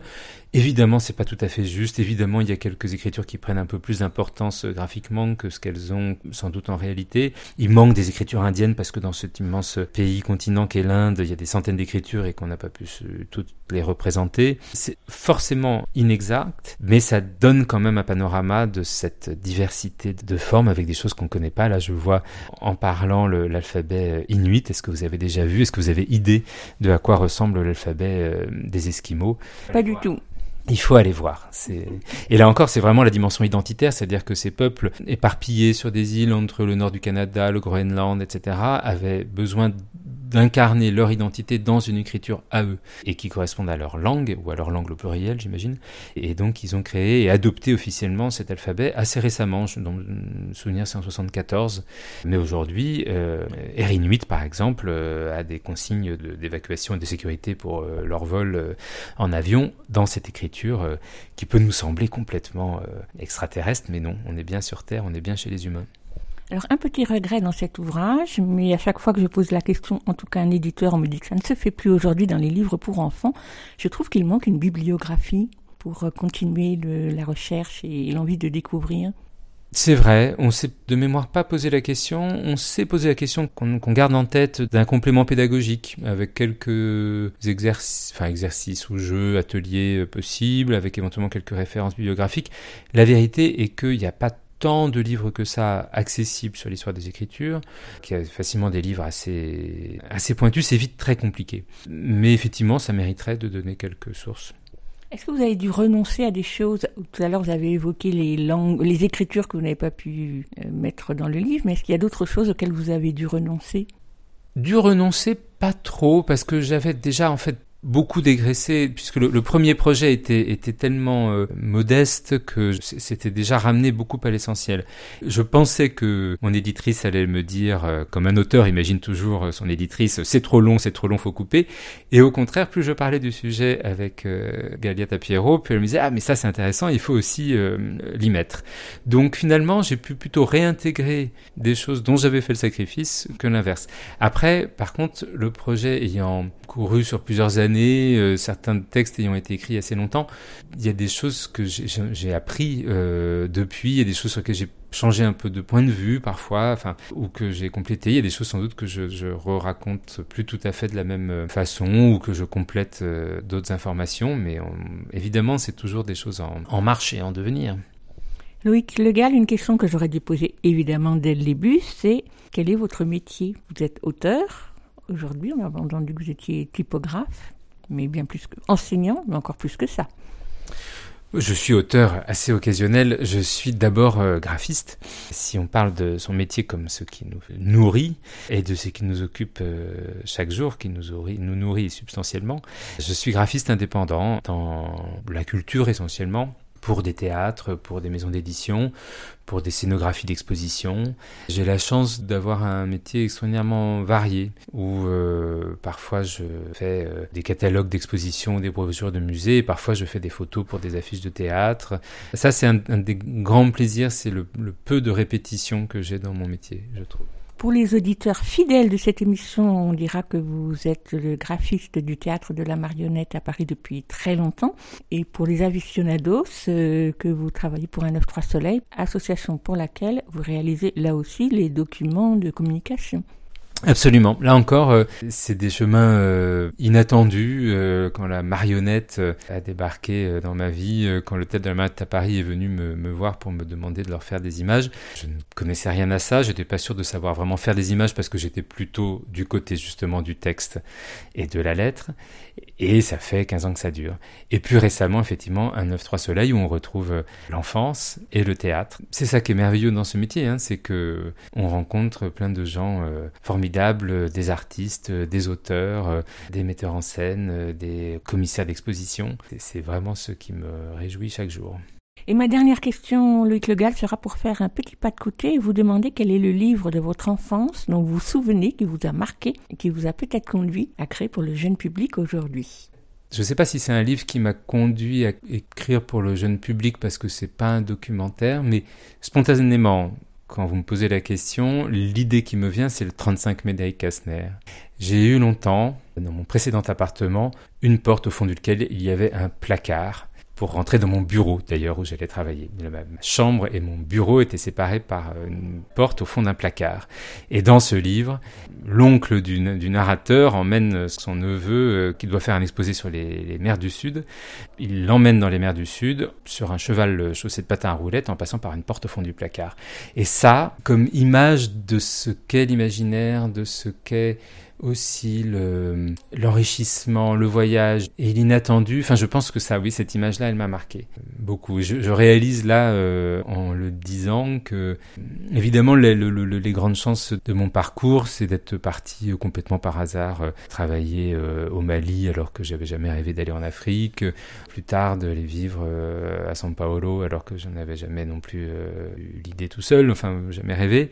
Évidemment, c'est pas tout à fait juste. Évidemment, il y a quelques écritures qui prennent un peu plus d'importance euh, graphiquement que ce qu'elles ont sans doute en réalité. Il manque des écritures indiennes parce que dans cet immense pays continent qu'est l'Inde, il y a des centaines d'écritures et qu'on n'a pas pu toutes les représenter. C'est forcément inexact, mais ça donne quand même un panorama de cette diversité de formes avec des choses qu'on connaît pas. Là, je vois en parlant l'alphabet inuit. Est-ce que vous avez déjà vu? Est-ce que vous avez idée de à quoi ressemble l'alphabet euh, des Esquimaux? Pas du tout. Il faut aller voir. Et là encore, c'est vraiment la dimension identitaire, c'est-à-dire que ces peuples éparpillés sur des îles entre le nord du Canada, le Groenland, etc., avaient besoin d'incarner leur identité dans une écriture à eux et qui correspondent à leur langue ou à leur langue au pluriel, j'imagine. Et donc ils ont créé et adopté officiellement cet alphabet assez récemment. Je me souvenir c'est en 74, mais aujourd'hui, euh, par exemple euh, a des consignes d'évacuation et de sécurité pour euh, leur vol euh, en avion dans cette écriture qui peut nous sembler complètement extraterrestre, mais non, on est bien sur Terre, on est bien chez les humains. Alors un petit regret dans cet ouvrage, mais à chaque fois que je pose la question, en tout cas un éditeur, on me dit que ça ne se fait plus aujourd'hui dans les livres pour enfants, je trouve qu'il manque une bibliographie pour euh, continuer la recherche et l'envie de découvrir. C'est vrai, on s'est de mémoire pas posé la question, on s'est posé la question qu'on garde en tête d'un complément pédagogique avec quelques exercices, enfin exercices ou jeux, ateliers euh, possibles, avec éventuellement quelques références bibliographiques. La vérité est qu'il n'y a pas tant de livres que ça accessibles sur l'histoire des écritures, qui a facilement des livres assez, assez pointus, c'est vite très compliqué. Mais effectivement, ça mériterait de donner quelques sources. Est-ce que vous avez dû renoncer à des choses? Tout à l'heure, vous avez évoqué les langues, les écritures que vous n'avez pas pu euh, mettre dans le livre, mais est-ce qu'il y a d'autres choses auxquelles vous avez dû renoncer? Dû renoncer, pas trop, parce que j'avais déjà en fait beaucoup dégraissé puisque le, premier projet était, était tellement euh, modeste que c'était déjà ramené beaucoup à l'essentiel. Je pensais que mon éditrice allait me dire, euh, comme un auteur imagine toujours euh, son éditrice, c'est trop long, c'est trop long, faut couper. Et au contraire, plus je parlais du sujet avec euh, Galia Tapiero, plus elle me disait, ah mais ça c'est intéressant, il faut aussi l'y mettre. Donc finalement, j'ai pu plutôt réintégrer des choses dont j'avais fait le sacrifice que l'inverse. Après, par contre, le projet ayant couru sur plusieurs années, euh, certains textes ayant été écrits assez longtemps, il y a des choses que j'ai appris euh, depuis, il y a des choses sur lesquelles j'ai changé un peu de point de vue parfois, enfin, ou que j'ai complété. Il y a des choses sans doute que je, je re-raconte plus tout à fait de la même façon ou que je complète euh, d'autres informations, mais évidemment, c'est toujours des choses en, en marche et en devenir. Loïc Legal, une question que j'aurais dû poser évidemment dès le début, c'est quel est votre métier? Vous êtes auteur aujourd'hui, on a entendu que vous étiez typographe mais bien plus que enseignant, mais encore plus que ça. Je suis auteur assez occasionnel. Je suis d'abord euh, graphiste. Si on parle de son métier comme ce qui nous nourrit et de ce qui nous occupe euh, chaque jour, qui nous nourrit, nous nourrit substantiellement, je suis graphiste indépendant dans la culture essentiellement pour des théâtres, pour des maisons d'édition, pour des scénographies d'exposition. J'ai la chance d'avoir un métier extraordinairement varié, où euh, parfois je fais euh, des catalogues d'exposition, des brochures de musées, parfois je fais des photos pour des affiches de théâtre. Ça, c'est un, des grands plaisirs, c'est le peu de répétition que j'ai dans mon métier, je trouve. Pour les auditeurs fidèles de cette émission, on dira que vous êtes le graphiste du théâtre de la marionnette à Paris depuis très longtemps. Et pour les aficionados, que vous travaillez pour un 9-3 Soleil, association pour laquelle vous réalisez là aussi les documents de communication. Absolument. Là encore, euh, c'est des chemins euh, inattendus. Euh, quand la marionnette a débarqué dans ma vie, quand le tête de la marionnette à Paris est venu me, me, voir pour me demander de leur faire des images, je ne connaissais rien à ça. J'étais pas sûr de savoir vraiment faire des images parce que j'étais plutôt du côté justement du texte et de la lettre. Et ça fait 15 ans que ça dure. Et plus récemment, effectivement, un 9-3 Soleil où on retrouve l'enfance et le théâtre. C'est ça qui est merveilleux dans ce métier, hein, c'est que on rencontre plein de gens formidables euh, des artistes, euh, des auteurs, euh, des metteurs en scène, des commissaires d'exposition. C'est vraiment ce qui me réjouit chaque jour. Et ma dernière question, Loïc Legal, sera pour faire un petit pas de côté et vous demander quel est le livre de votre enfance dont vous vous souvenez, qui vous a marqué et qui vous a peut-être conduit à créer pour le jeune public aujourd'hui. Je ne sais pas si c'est un livre qui m'a conduit à écrire pour le jeune public parce que c'est pas un documentaire, mais spontanément, quand vous me posez la question, l'idée qui me vient, c'est le 35 médailles Kastner. J'ai eu longtemps, dans mon précédent appartement, une porte au fond duquel il y avait un placard pour rentrer dans mon bureau d'ailleurs où j'allais travailler. Ma chambre et mon bureau étaient séparés par une porte au fond d'un placard. Et dans ce livre, l'oncle du, narrateur emmène son neveu euh, qui doit faire un exposé sur les, les mers du Sud. Il l'emmène dans les mers du Sud sur un cheval chaussé de patins à roulettes en passant par une porte au fond du placard. Et ça, comme image de ce qu'est l'imaginaire, de ce qu'est aussi le, l'enrichissement, le voyage et l'inattendu. Enfin, je pense que ça, oui, cette image-là, elle m'a marqué beaucoup. Je, réalise là, euh, en le disant, que évidemment, les, les, grandes chances de mon parcours, c'est d'être parti euh, complètement par hasard, euh, travailler au Mali alors que j'avais jamais rêvé d'aller en Afrique. Plus tard, d'aller vivre à São Paulo alors que je n'avais jamais non plus eu l'idée tout seul, enfin, jamais rêvé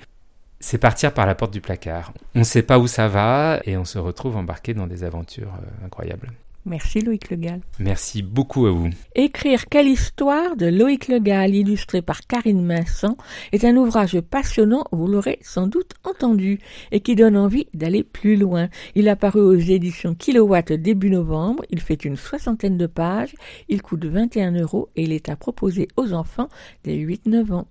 c'est partir par la porte du placard. On ne sait pas où ça va et on se retrouve embarqué dans des aventures euh, incroyables. Merci Loïc Legal. Merci beaucoup à vous. Écrire Quelle histoire de Loïc Legal, illustré par Karine Vincent, est un ouvrage passionnant, vous l'aurez sans doute entendu, et qui donne envie d'aller plus loin. Il a paru aux éditions Kilowatt début novembre, il fait une soixantaine de pages, il coûte 21 euros et il est à proposer aux enfants des 8-9 ans.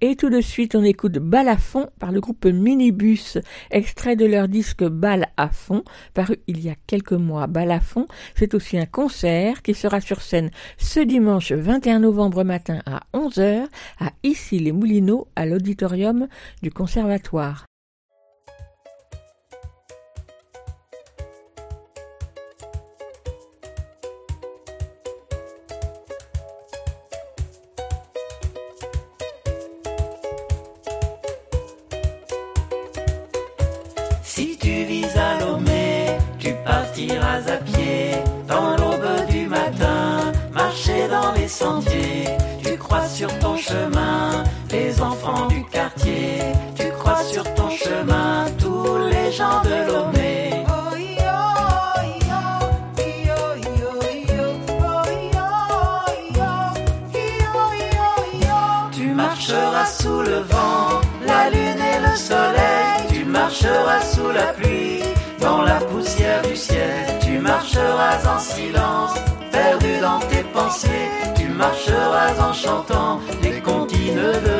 Et tout de suite, on écoute Bal à fond par le groupe Minibus, extrait de leur disque Bal à fond, paru il y a quelques mois. Bal à fond, c'est aussi un concert qui sera sur scène ce dimanche 21 novembre matin à 11h à Issy-les-Moulineaux à l'auditorium du Conservatoire. Tu crois sur ton chemin les enfants du quartier. Tu crois sur ton chemin tous les gens de Lomé. Tu marcheras sous le vent, la lune et le soleil. Tu marcheras sous la pluie dans la poussière du ciel, tu marcheras en silence, perdu dans tes marcheras en chantant les comptines de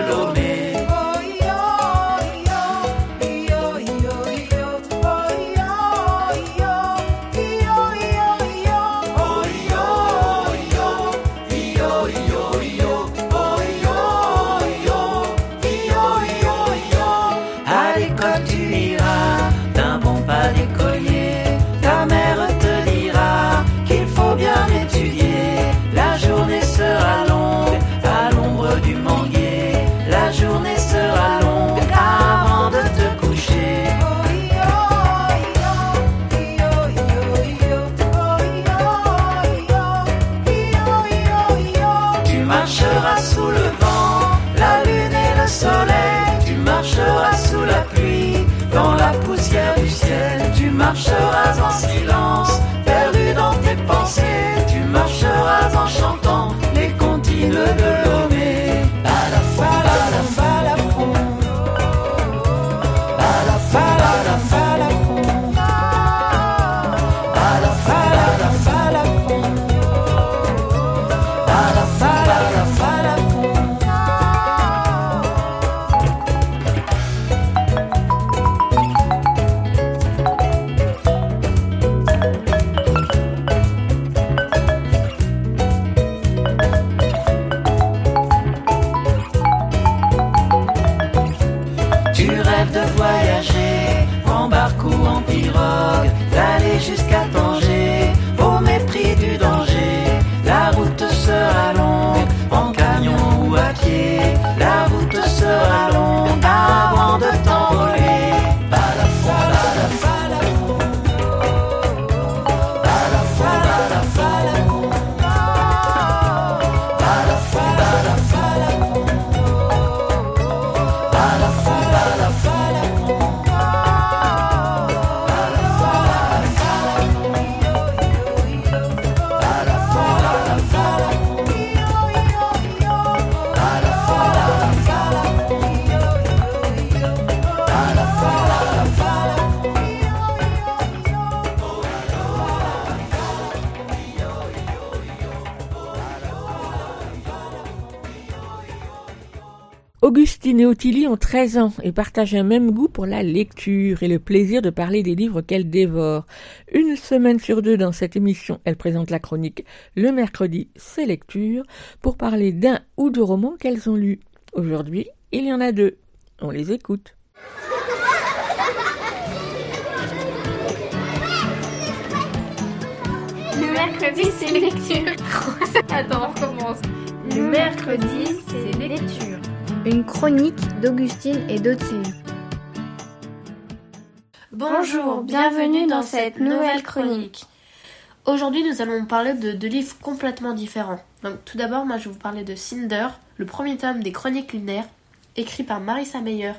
Et Ottilie ont 13 ans et partagent un même goût pour la lecture et le plaisir de parler des livres qu'elles dévorent. Une semaine sur deux dans cette émission, elles présentent la chronique le mercredi, c'est lecture, pour parler d'un ou de romans qu'elles ont lus. Aujourd'hui, il y en a deux. On les écoute. Le mercredi, c'est lecture. *laughs* Attends, on recommence. Le mercredi, c'est lecture. Une chronique d'Augustine et d'Ottilie. Bonjour, bienvenue dans cette nouvelle chronique. Aujourd'hui, nous allons parler de deux livres complètement différents. Donc, tout d'abord, moi, je vais vous parler de Cinder, le premier tome des Chroniques lunaires, écrit par Marissa Meyer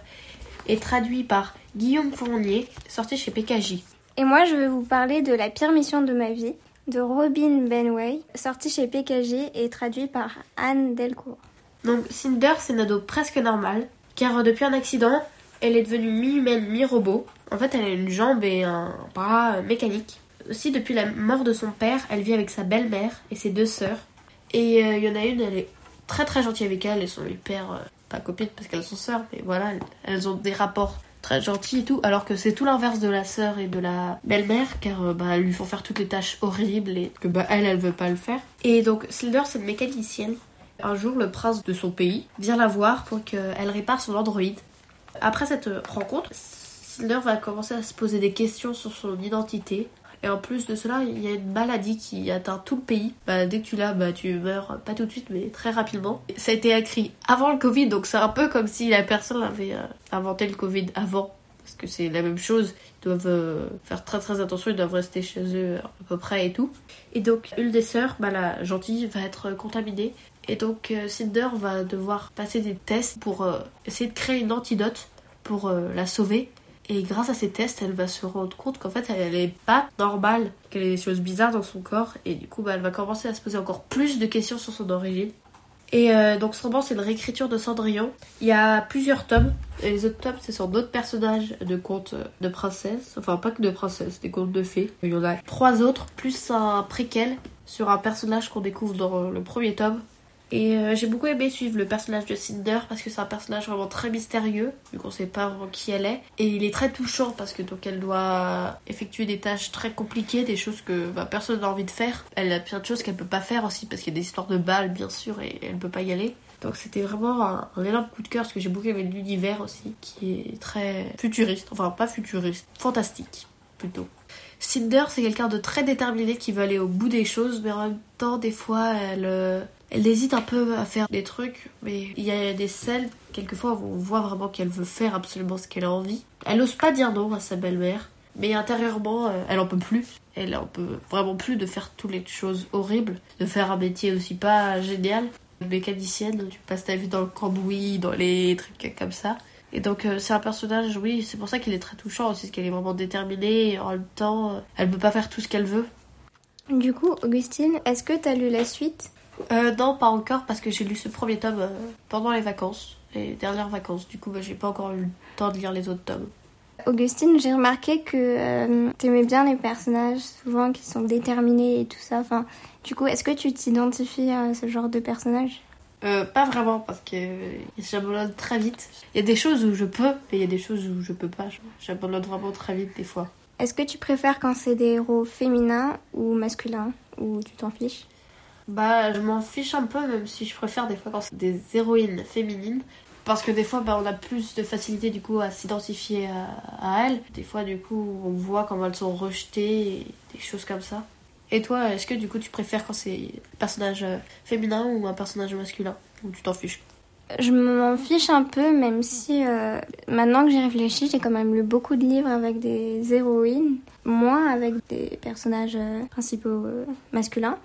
et traduit par Guillaume Fournier, sorti chez PKJ. Et moi, je vais vous parler de La pire mission de ma vie de Robin Benway, sorti chez PKJ et traduit par Anne Delcourt. Donc, Cinder, c'est une ado presque normale, car depuis un accident, elle est devenue mi-humaine, mi-robot. En fait, elle a une jambe et un bras mécanique. Aussi, depuis la mort de son père, elle vit avec sa belle-mère et ses deux sœurs. Et il y en a une, elle est très très gentille avec elle, elles sont hyper, euh, pas copines parce qu'elles sont sœurs, mais voilà, elles, elles ont des rapports très gentils et tout, alors que c'est tout l'inverse de la sœur et de la belle-mère, car euh, bah, elles lui font faire toutes les tâches horribles et que bah, elle, elle veut pas le faire. Et donc, Silver, c'est une mécanicienne. Un jour, le prince de son pays vient la voir pour qu'elle répare son androïde. Après cette rencontre, Silver va commencer à se poser des questions sur son identité. Et en plus de cela, il y a une maladie qui atteint tout le pays. Bah, dès que tu l'as, bah, tu meurs pas tout de suite, mais très rapidement. Ça a été écrit avant le Covid, donc c'est un peu comme si la personne avait euh, inventé le Covid avant. Parce que c'est la même chose. Ils doivent euh, faire très très attention, ils doivent rester chez eux à peu près et tout. Et donc, une des sœurs, bah, la gentille, va être contaminée. Et donc, euh, Cinder va devoir passer des tests pour euh, essayer de créer une antidote pour euh, la sauver. Et grâce à ces tests, elle va se rendre compte qu'en fait, elle est pas normale, qu'elle a des choses bizarres dans son corps. Et du coup, bah, elle va commencer à se poser encore plus de questions sur son origine. Et euh, donc, ce roman, c'est une réécriture de Cendrillon. Il y a plusieurs tomes. Et les autres tomes, c'est sur d'autres personnages de contes de princesses. Enfin, pas que de princesses, des contes de fées. Il y en a trois autres, plus un préquel sur un personnage qu'on découvre dans le premier tome. Et euh, j'ai beaucoup aimé suivre le personnage de Cinder parce que c'est un personnage vraiment très mystérieux, vu qu'on sait pas vraiment qui elle est. Et il est très touchant parce que donc elle doit effectuer des tâches très compliquées, des choses que bah, personne n'a envie de faire. Elle a plein de choses qu'elle peut pas faire aussi parce qu'il y a des histoires de balles bien sûr et elle peut pas y aller. Donc c'était vraiment un, un énorme coup de cœur parce que j'ai beaucoup aimé l'univers aussi qui est très futuriste, enfin pas futuriste, fantastique plutôt. Cinder, c'est quelqu'un de très déterminé qui veut aller au bout des choses, mais en même temps, des fois, elle, euh, elle hésite un peu à faire des trucs. Mais il y a des scènes, quelquefois, où on voit vraiment qu'elle veut faire absolument ce qu'elle a envie. Elle n'ose pas dire non à sa belle-mère, mais intérieurement, euh, elle en peut plus. Elle en peut vraiment plus de faire toutes les choses horribles, de faire un métier aussi pas génial. Mécanicienne, tu passes ta vie dans le cambouis, dans les trucs comme ça. Et donc euh, c'est un personnage, oui, c'est pour ça qu'il est très touchant aussi, parce qu'elle est vraiment déterminée et en même temps, euh, elle peut pas faire tout ce qu'elle veut. Du coup, Augustine, est-ce que t'as lu la suite? Euh, non, pas encore, parce que j'ai lu ce premier tome euh, pendant les vacances, les dernières vacances. Du coup, bah, j'ai pas encore eu le temps de lire les autres tomes. Augustine, j'ai remarqué que euh, t'aimais bien les personnages, souvent qui sont déterminés et tout ça. Enfin, du coup, est-ce que tu t'identifies à ce genre de personnage Euh, pas vraiment, parce que j'abandonne très vite. Il y a des choses où je peux, mais il y a des choses où je peux pas. J'abandonne vraiment très vite des fois. Est-ce que tu préfères quand c'est des héros féminins ou masculins? Ou tu t'en fiches? Bah, je m'en fiche un peu, même si je préfère des fois quand c'est des héroïnes féminines. Parce que des fois, bah, on a plus de facilité du coup à s'identifier à, elles. Des fois, du coup, on voit comment elles sont rejetées, et des choses comme ça. Et toi, est-ce que du coup tu préfères quand c'est un personnage euh, féminin ou un personnage masculin? Ou tu t'en fiches? Je m'en fiche un peu, même si euh, maintenant que j'y réfléchis, j'ai quand même lu beaucoup de livres avec des héroïnes, moins avec des personnages euh, principaux masculins.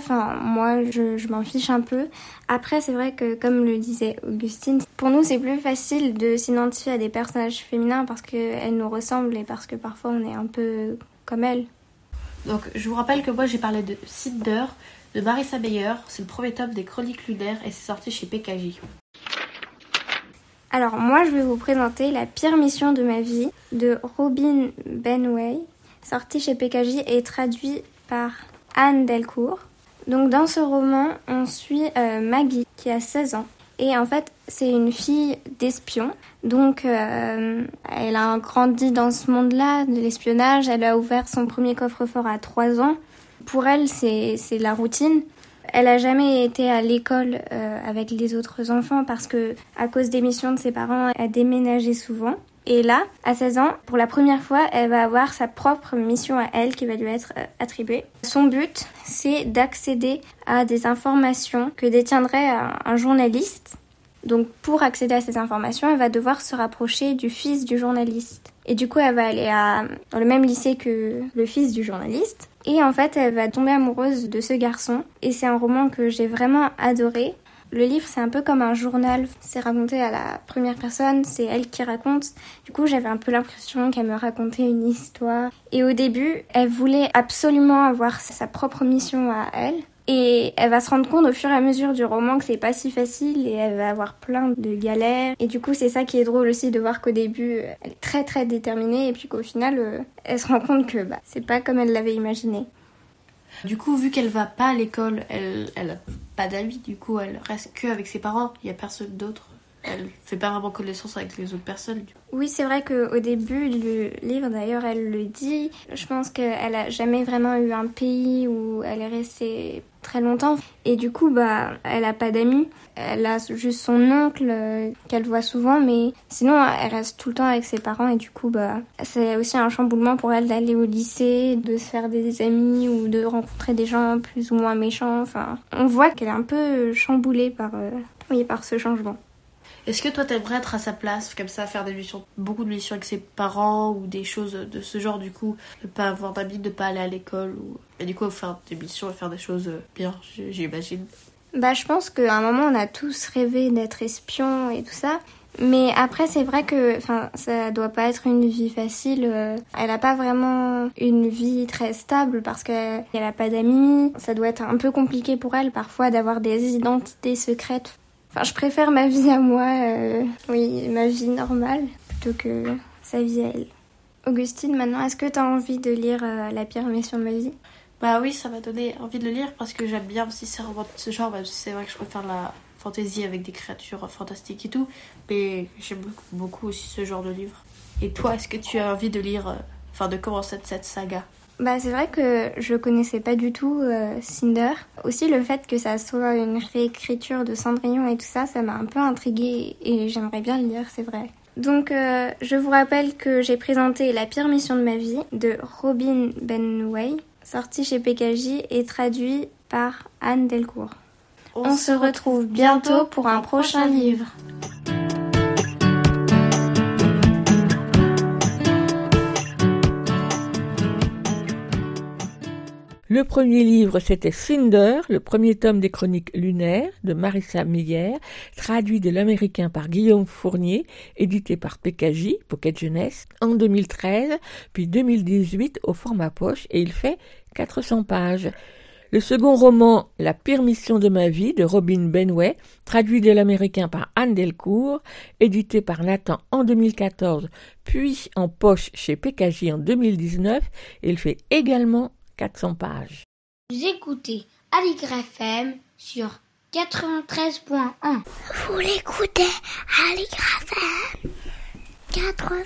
Enfin, moi, je, je m'en fiche un peu. Après, c'est vrai que, comme le disait Augustine, pour nous, c'est plus facile de s'identifier à des personnages féminins parce qu'elles nous ressemblent et parce que parfois on est un peu comme elles. Donc, je vous rappelle que moi j'ai parlé de Cinder de Marissa Meyer. C'est le premier tome des Chroniques lunaires et c'est sorti chez PKJ. Alors moi je vais vous présenter La pire mission de ma vie de Robin Benway, sorti chez PKJ et traduit par Anne Delcourt. Donc dans ce roman, on suit euh, Maggie qui a 16 ans Et en fait, c'est une fille d'espion. Donc, euh, elle a grandi dans ce monde-là de l'espionnage. Elle a ouvert son premier coffre-fort à 3 ans. Pour elle, c'est la routine. Elle a jamais été à l'école euh, avec les autres enfants parce que, à cause des missions de ses parents, elle a déménagé souvent. Et là, à 16 ans, pour la première fois, elle va avoir sa propre mission à elle qui va lui être euh, attribuée. Son but, c'est d'accéder à des informations que détiendrait un, journaliste. Donc pour accéder à ces informations, elle va devoir se rapprocher du fils du journaliste. Et du coup, elle va aller dans le même lycée que le fils du journaliste. Et en fait, elle va tomber amoureuse de ce garçon. Et c'est un roman que j'ai vraiment adoré. Le livre, c'est un peu comme un journal. C'est raconté à la première personne, c'est elle qui raconte. Du coup, j'avais un peu l'impression qu'elle me racontait une histoire. Et au début, elle voulait absolument avoir sa propre mission à elle. Et elle va se rendre compte au fur et à mesure du roman que c'est pas si facile et elle va avoir plein de galères. Et du coup, c'est ça qui est drôle aussi de voir qu'au début, elle est très très déterminée et puis qu'au final, euh, elle se rend compte que bah, c'est pas comme elle l'avait imaginé. Du coup, vu qu'elle va pas à l'école, elle, a pas d'amis, du coup, elle reste que avec ses parents. Il y a personne d'autre. Elle fait pas vraiment connaissance avec les autres personnes. Oui, c'est vrai qu'au début du livre, d'ailleurs, elle le dit. Je pense qu'elle a jamais vraiment eu un pays où elle est restée très longtemps. Et du coup, bah, elle a pas d'amis. Elle a juste son oncle euh, qu'elle voit souvent, mais sinon, elle reste tout le temps avec ses parents. Et du coup, bah, c'est aussi un chamboulement pour elle d'aller au lycée, de se faire des amis ou de rencontrer des gens plus ou moins méchants. Enfin, on voit qu'elle est un peu chamboulée par, euh, oui, par ce changement. Est-ce que toi t'aimerais être à sa place, comme ça, faire des missions, beaucoup de missions avec ses parents ou des choses de ce genre, du coup, de pas avoir d'amis, de pas aller à l'école ou... Et du coup, faire des missions et faire des choses bien, j'imagine? Bah, je pense qu'à un moment, on a tous rêvé d'être espion et tout ça. Mais après, c'est vrai que, enfin, ça doit pas être une vie facile. euh, Elle a pas vraiment une vie très stable parce qu'elle a pas d'amis. Ça doit être un peu compliqué pour elle parfois d'avoir des identités secrètes. Enfin, je préfère ma vie à moi, euh, oui, ma vie normale, plutôt que sa vie à elle. Augustine, maintenant, est-ce que tu as envie de lire euh, La mission de ma vie? Bah oui, ça m'a donné envie de le lire parce que j'aime bien aussi ces de ce genre, c'est vrai que je préfère la fantasy avec des créatures fantastiques et tout, mais j'aime beaucoup, beaucoup aussi ce genre de livre. Et toi, est-ce que tu as envie de lire, euh, enfin de commencer cette saga? Bah, c'est vrai que je connaissais pas du tout euh, Cinder. Aussi, le fait que ça soit une réécriture de Cendrillon et tout ça, ça m'a un peu intriguée et j'aimerais bien le lire, c'est vrai. Donc, euh, je vous rappelle que j'ai présenté La pire mission de ma vie de Robin Benway, sorti chez PKJ et traduit par Anne Delcourt. On, se retrouve bientôt pour un prochain livre. Le premier livre, c'était Cinder, le premier tome des chroniques lunaires de Marissa Meyer, traduit de l'américain par Guillaume Fournier, édité par PKJ, Pocket Jeunesse, en 2013, puis 2018 au format poche, et il fait 400 pages. Le second roman, La pire mission de ma vie, de Robin Benway, traduit de l'américain par Anne Delcourt, édité par Nathan en 2014, puis en poche chez PKJ en 2019, il fait également 400 pages. Vous écoutez Aligre FM sur 93.1. Vous l'écoutez Aligre FM 80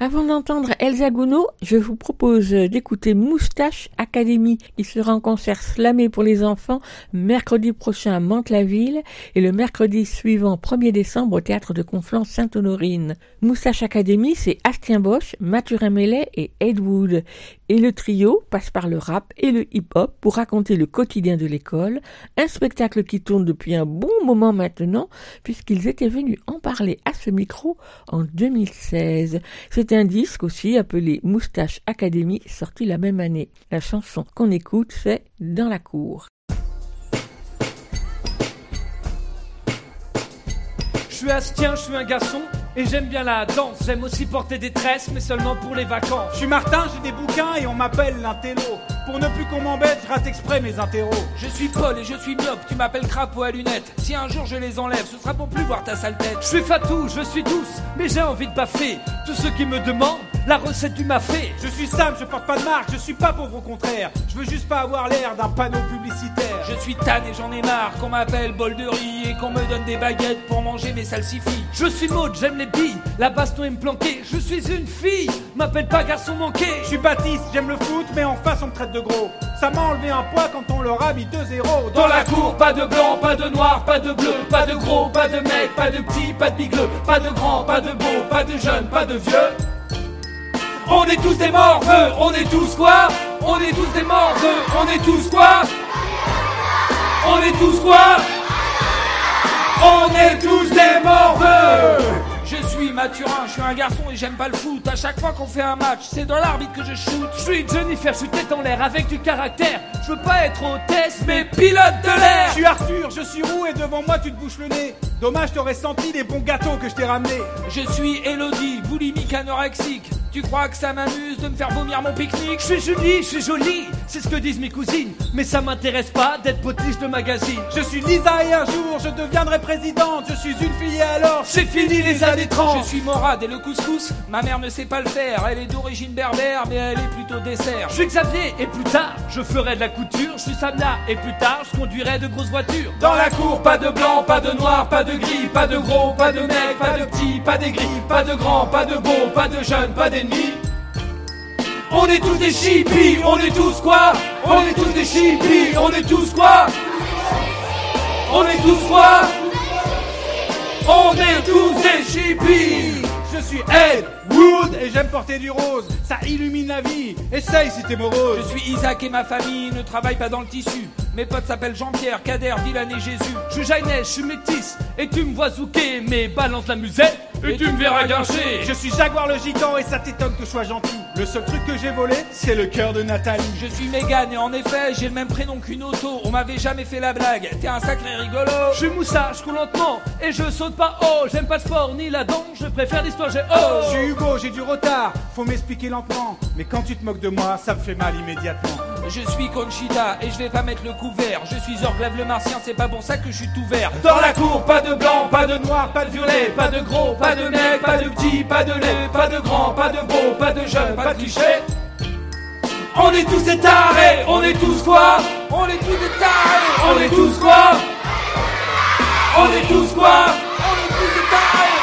Avant d'entendre Elsa Gounod, je vous propose d'écouter Moustache Academy. Il sera en concert slamé pour les enfants mercredi prochain à Mantes-la-Ville et le mercredi suivant 1er décembre au théâtre de Conflans-Sainte-Honorine. Moustache Academy, c'est Astien Bosch, Mathurin Mellet et Ed Wood. Et le trio passe par le rap et le hip-hop pour raconter le quotidien de l'école, un spectacle qui tourne depuis un bon moment maintenant, puisqu'ils étaient venus en parler à ce micro en 2016. C'est un disque aussi appelé Moustache Academy, sorti la même année. La chanson qu'on écoute, c'est Dans la cour. Je suis Astien, je suis un garçon et j'aime bien la danse. J'aime aussi porter des tresses, mais seulement pour les vacances. Je suis Martin, j'ai des bouquins et on m'appelle l'intello. Pour ne plus qu'on m'embête, je rate exprès mes interros. Je suis Paul et je suis myope, tu m'appelles crapaud à lunettes. Si un jour je les enlève, ce sera pour plus voir ta sale tête. Je suis Fatou, je suis douce, mais j'ai envie de baffer. Tous ceux qui me demandent la recette du mafé. Je suis Sam, je porte pas de marque, je suis pas pauvre au contraire. Je veux juste pas avoir l'air d'un panneau publicitaire. Je suis tanné, j'en ai marre qu'on m'appelle bol de riz et qu'on me donne des baguettes pour manger mes salsifis. Je suis Maud, j'aime les billes, la baston est me planquer. Je suis une fille, m'appelle pas garçon manqué. Je suis Baptiste, j'aime le foot, mais en face on me traite de gros. Ça m'a enlevé un poids quand on leur a mis 2-0. Dans la cour, pas de blanc, pas de noir, pas de bleu, pas de gros, pas de mec, pas de petit, pas de bigleux, pas de grand, pas de beau, pas de jeune, pas de vieux. On est tous des morveux, on est tous quoi On est tous des morveux, on est tous quoi On est tous quoi On est tous des morveux suis Mathurin, je suis un garçon et j'aime pas le foot. À chaque fois qu'on fait un match, c'est dans l'arbitre que je shoot. Je suis Jennifer, je suis tête en l'air avec du caractère. Je veux pas être hôtesse, mais pilote de l'air. Je suis Arthur, je suis roux et devant moi tu te bouches le nez. Dommage, t'aurais senti les bons gâteaux que je t'ai ramenés. Je suis Elodie, boulimique anorexique. Tu crois que ça m'amuse de me faire vomir mon pique-nique Je suis Julie, je suis jolie, c'est ce que disent mes cousines. Mais ça m'intéresse pas d'être potiche de magazine. Je suis Lisa et un jour je deviendrai présidente. Je suis une fille et alors c'est fini les années 30. Je suis Morad et le couscous, ma mère ne sait pas le faire. Elle est d'origine berbère, mais elle est plutôt dessert. Je suis Xavier et plus tard, je ferai de la couture. Je suis Samna et plus tard, je conduirai de grosses voitures. Dans la cour, pas de blanc, pas de noir, pas de gris, pas de gros, pas de mec, pas de petit, pas des gris, pas de grand, pas de beau, pas de jeune, pas On est tous des chippies, on est tous quoi? On est tous des chippies, on est tous quoi? On est tous quoi? On est tous des chippies Je suis Ed Wood et j'aime porter du rose. Ça illumine la vie. Essaye si t'es morose. Je suis Isaac et ma famille ne travaille pas dans le tissu. Mes potes s'appellent Jean-Pierre, Kader, Dylan et Jésus. Je suis Jainès, je suis métisse et tu me vois zouker, mais balance la musette et, tu me verras gâcher. Je suis Jaguar le gigant et ça t'étonne que je sois gentil. Le seul truc que j'ai volé, c'est le cœur de Nathalie. Je suis Mégane et en effet, j'ai le même prénom qu'une auto. On m'avait jamais fait la blague. T'es un sacré rigolo. Je suis Moussa, je cours lentement et je saute pas haut. J'aime pas le sport ni la danse, je préfère l'histoire, j'ai oh. Je suis Hugo, j'ai du retard. Faut m'expliquer lentement. Mais quand tu te moques de moi, ça me fait mal immédiatement. Je suis Conchita et je vais pas mettre le couvert. Je suis Orglaive le martien, c'est pas bon ça que je suis tout vert. Dans la cour, pas de blanc, pas de noir, pas de violet, pas de gros, pas de mec, pas de petit, pas de lait, pas de grand, pas de beau, pas de jeune, pas de cliché. On est tous des tarés, on est tous quoi On est tous des tarés, on est tous quoi On est tous quoi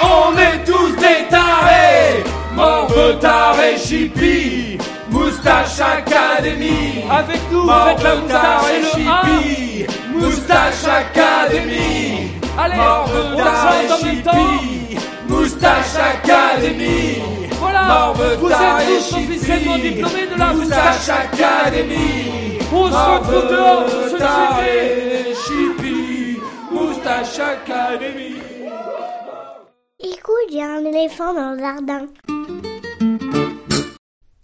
On est tous des tarés Morve taré chippie Moustache Academy. Avec nous, faites la moustache et le Moustache Academy. Allez, on chante en même temps. Moustache Academy. Voilà, vous êtes tous officiellement diplômés de la Moustache Academy. On se retrouve dehors, chippie. Moustache Academy. Écoute, il y a un éléphant dans le jardin.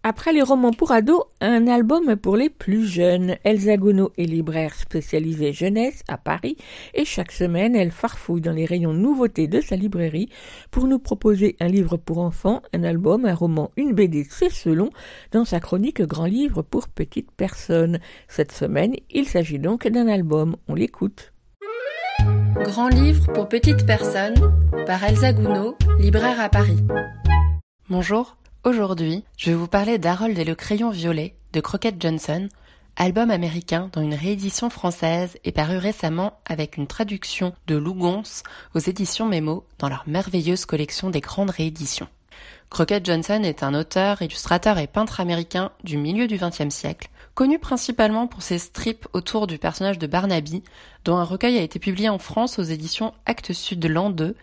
Après les romans pour ados, un album pour les plus jeunes. Elsa Gounod est libraire spécialisée jeunesse à Paris et chaque semaine elle farfouille dans les rayons nouveautés de sa librairie pour nous proposer un livre pour enfants, un album, un roman, une BD, c'est selon, dans sa chronique Grand livre pour petites personnes. Cette semaine, il s'agit donc d'un album. On l'écoute. Grand livre pour petites personnes par Elsa Gounod, libraire à Paris. Bonjour, aujourd'hui je vais vous parler d'Harold et le crayon violet de Crockett Johnson, album américain dont une réédition française est parue récemment avec une traduction de Lou Gons aux éditions Mémo dans leur merveilleuse collection des grandes rééditions. Crockett Johnson est un auteur, illustrateur et peintre américain du milieu du XXe siècle, connu principalement pour ses strips autour du personnage de Barnaby, dont un recueil a été publié en France aux éditions Actes Sud l'an 2,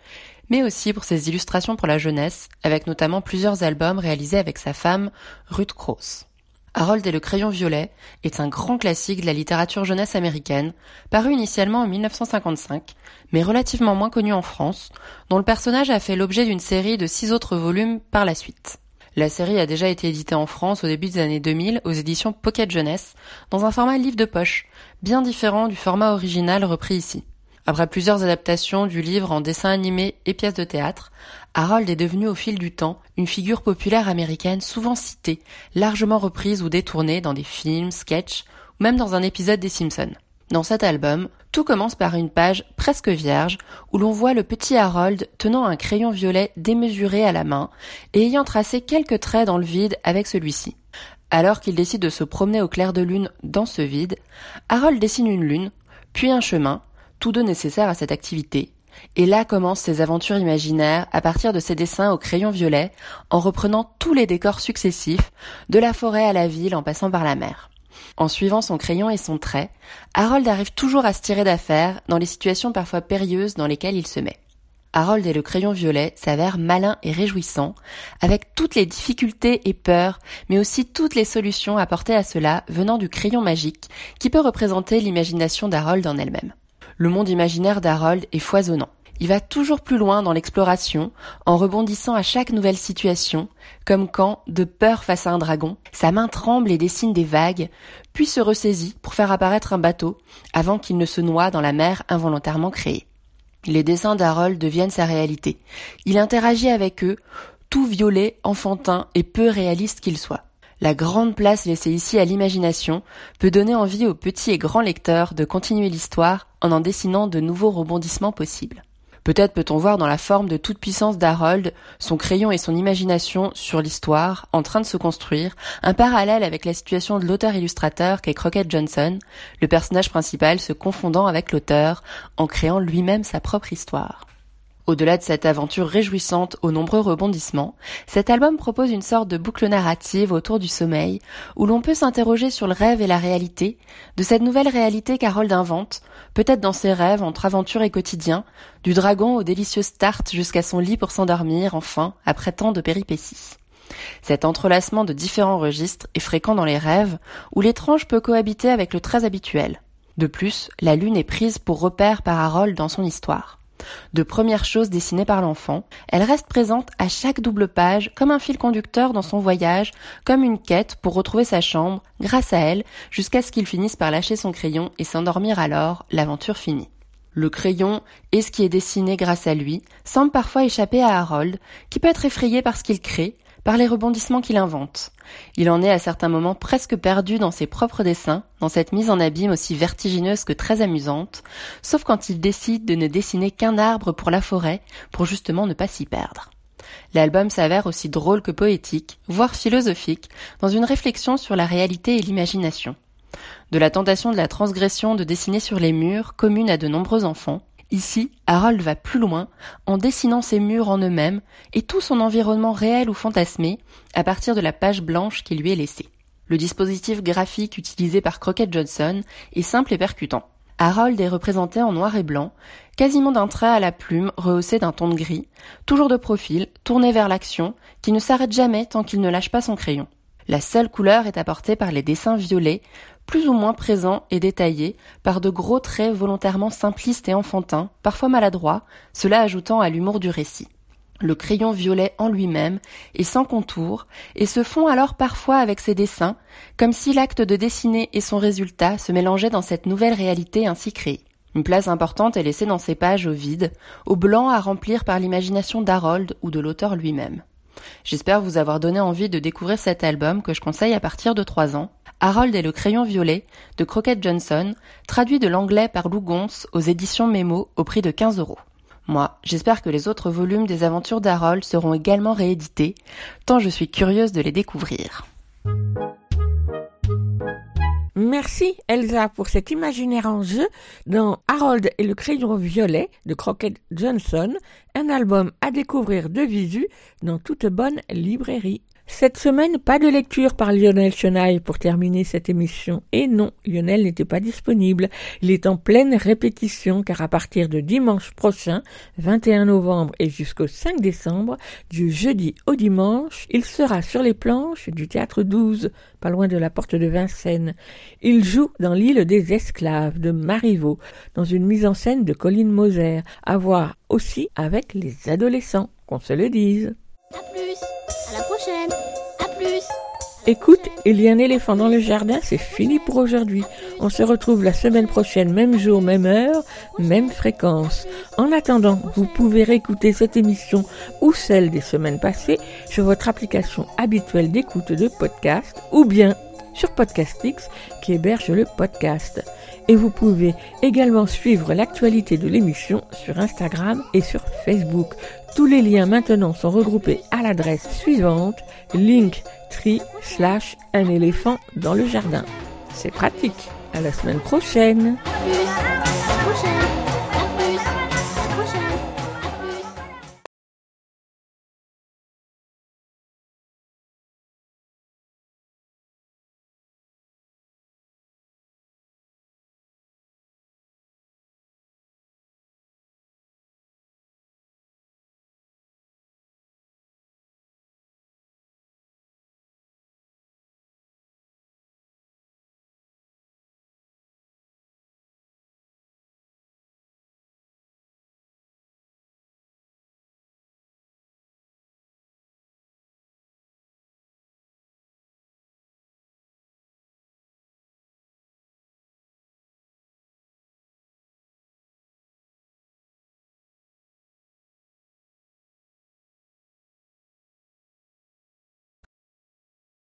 mais aussi pour ses illustrations pour la jeunesse, avec notamment plusieurs albums réalisés avec sa femme, Ruth Cross. Harold et le crayon violet est un grand classique de la littérature jeunesse américaine, paru initialement en 1955, mais relativement moins connu en France, dont le personnage a fait l'objet d'une série de six autres volumes par la suite. La série a déjà été éditée en France au début des années 2000 aux éditions Pocket Jeunesse, dans un format livre de poche, bien différent du format original repris ici. Après plusieurs adaptations du livre en dessin animé et pièces de théâtre, Harold est devenu au fil du temps une figure populaire américaine souvent citée, largement reprise ou détournée dans des films, sketchs ou même dans un épisode des Simpsons. Dans cet album, tout commence par une page presque vierge où l'on voit le petit Harold tenant un crayon violet démesuré à la main et ayant tracé quelques traits dans le vide avec celui-ci. Alors qu'il décide de se promener au clair de lune dans ce vide, Harold dessine une lune, puis un chemin, tous deux nécessaires à cette activité, et là commencent ses aventures imaginaires à partir de ses dessins au crayon violet, en reprenant tous les décors successifs, de la forêt à la ville en passant par la mer. En suivant son crayon et son trait, Harold arrive toujours à se tirer d'affaire dans les situations parfois périlleuses dans lesquelles il se met. Harold et le crayon violet s'avère malin et réjouissant, avec toutes les difficultés et peurs, mais aussi toutes les solutions apportées à cela venant du crayon magique, qui peut représenter l'imagination d'Harold en elle-même. Le monde imaginaire d'Harold est foisonnant. Il va toujours plus loin dans l'exploration, en rebondissant à chaque nouvelle situation, comme quand, de peur face à un dragon, sa main tremble et dessine des vagues, puis se ressaisit pour faire apparaître un bateau, avant qu'il ne se noie dans la mer involontairement créée. Les dessins d'Harold deviennent sa réalité. Il interagit avec eux, tout violet, enfantin et peu réaliste qu'il soit. La grande place laissée ici à l'imagination peut donner envie aux petits et grands lecteurs de continuer l'histoire en en dessinant de nouveaux rebondissements possibles. Peut-être peut-on voir dans la forme de toute puissance d'Harold, son crayon et son imagination sur l'histoire, en train de se construire, un parallèle avec la situation de l'auteur-illustrateur qu'est Crockett Johnson, le personnage principal se confondant avec l'auteur, en créant lui-même sa propre histoire. Au-delà de cette aventure réjouissante aux nombreux rebondissements, cet album propose une sorte de boucle narrative autour du sommeil, où l'on peut s'interroger sur le rêve et la réalité, de cette nouvelle réalité qu'Harold invente, peut-être dans ses rêves entre aventure et quotidien, du dragon au délicieux start jusqu'à son lit pour s'endormir, enfin, après tant de péripéties. Cet entrelacement de différents registres est fréquent dans les rêves, où l'étrange peut cohabiter avec le très habituel. De plus, la lune est prise pour repère par Harold dans son histoire de premières choses dessinées par l'enfant, elle reste présente à chaque double page comme un fil conducteur dans son voyage, comme une quête pour retrouver sa chambre, grâce à elle, jusqu'à ce qu'il finisse par lâcher son crayon et s'endormir alors, l'aventure finie. Le crayon et ce qui est dessiné grâce à lui semble parfois échapper à Harold, qui peut être effrayé par ce qu'il crée, par les rebondissements qu'il invente. Il en est à certains moments presque perdu dans ses propres dessins, dans cette mise en abîme aussi vertigineuse que très amusante, sauf quand il décide de ne dessiner qu'un arbre pour la forêt, pour justement ne pas s'y perdre. L'album s'avère aussi drôle que poétique, voire philosophique, dans une réflexion sur la réalité et l'imagination. De la tentation de la transgression de dessiner sur les murs, commune à de nombreux enfants, Ici, Harold va plus loin en dessinant ses murs en eux-mêmes et tout son environnement réel ou fantasmé à partir de la page blanche qui lui est laissée. Le dispositif graphique utilisé par Crockett Johnson est simple et percutant. Harold est représenté en noir et blanc, quasiment d'un trait à la plume rehaussé d'un ton de gris, toujours de profil, tourné vers l'action, qui ne s'arrête jamais tant qu'il ne lâche pas son crayon. La seule couleur est apportée par les dessins violets, plus ou moins présents et détaillés, par de gros traits volontairement simplistes et enfantins, parfois maladroits, cela ajoutant à l'humour du récit. Le crayon violet en lui-même est sans contour et se fond alors parfois avec ses dessins, comme si l'acte de dessiner et son résultat se mélangeaient dans cette nouvelle réalité ainsi créée. Une place importante est laissée dans ces pages au vide, au blanc à remplir par l'imagination d'Harold ou de l'auteur lui-même. J'espère vous avoir donné envie de découvrir cet album que je conseille à partir de 3 ans. Harold et le crayon violet de Crockett Johnson, traduit de l'anglais par Lou Gons aux éditions Memo au prix de 15 euros. Moi, j'espère que les autres volumes des aventures d'Harold seront également réédités, tant je suis curieuse de les découvrir. Merci Elsa pour cet imaginaire en jeu dans Harold et le crayon violet de Crockett Johnson, un album à découvrir de visu dans toute bonne librairie. Cette semaine, pas de lecture par Lionel Chenaille pour terminer cette émission. Et non, Lionel n'était pas disponible. Il est en pleine répétition car à partir de dimanche prochain, 21 novembre et jusqu'au 5 décembre, du jeudi au dimanche, il sera sur les planches du théâtre 12, pas loin de la porte de Vincennes. Il joue dans l'île des esclaves de Marivaux, dans une mise en scène de Colline Moser, à voir aussi avec les adolescents, qu'on se le dise. À plus, à la prochaine, à plus. Écoute, il y a un éléphant dans le jardin, c'est fini pour aujourd'hui. On se retrouve la semaine prochaine, même jour, même heure, même fréquence. En attendant, vous pouvez réécouter cette émission ou celle des semaines passées sur votre application habituelle d'écoute de podcast ou bien sur Podcastix qui héberge le podcast. Et vous pouvez également suivre l'actualité de l'émission sur Instagram et sur Facebook. Tous les liens maintenant sont regroupés à l'adresse suivante linktree slash un éléphant dans le jardin. C'est pratique. À la semaine prochaine.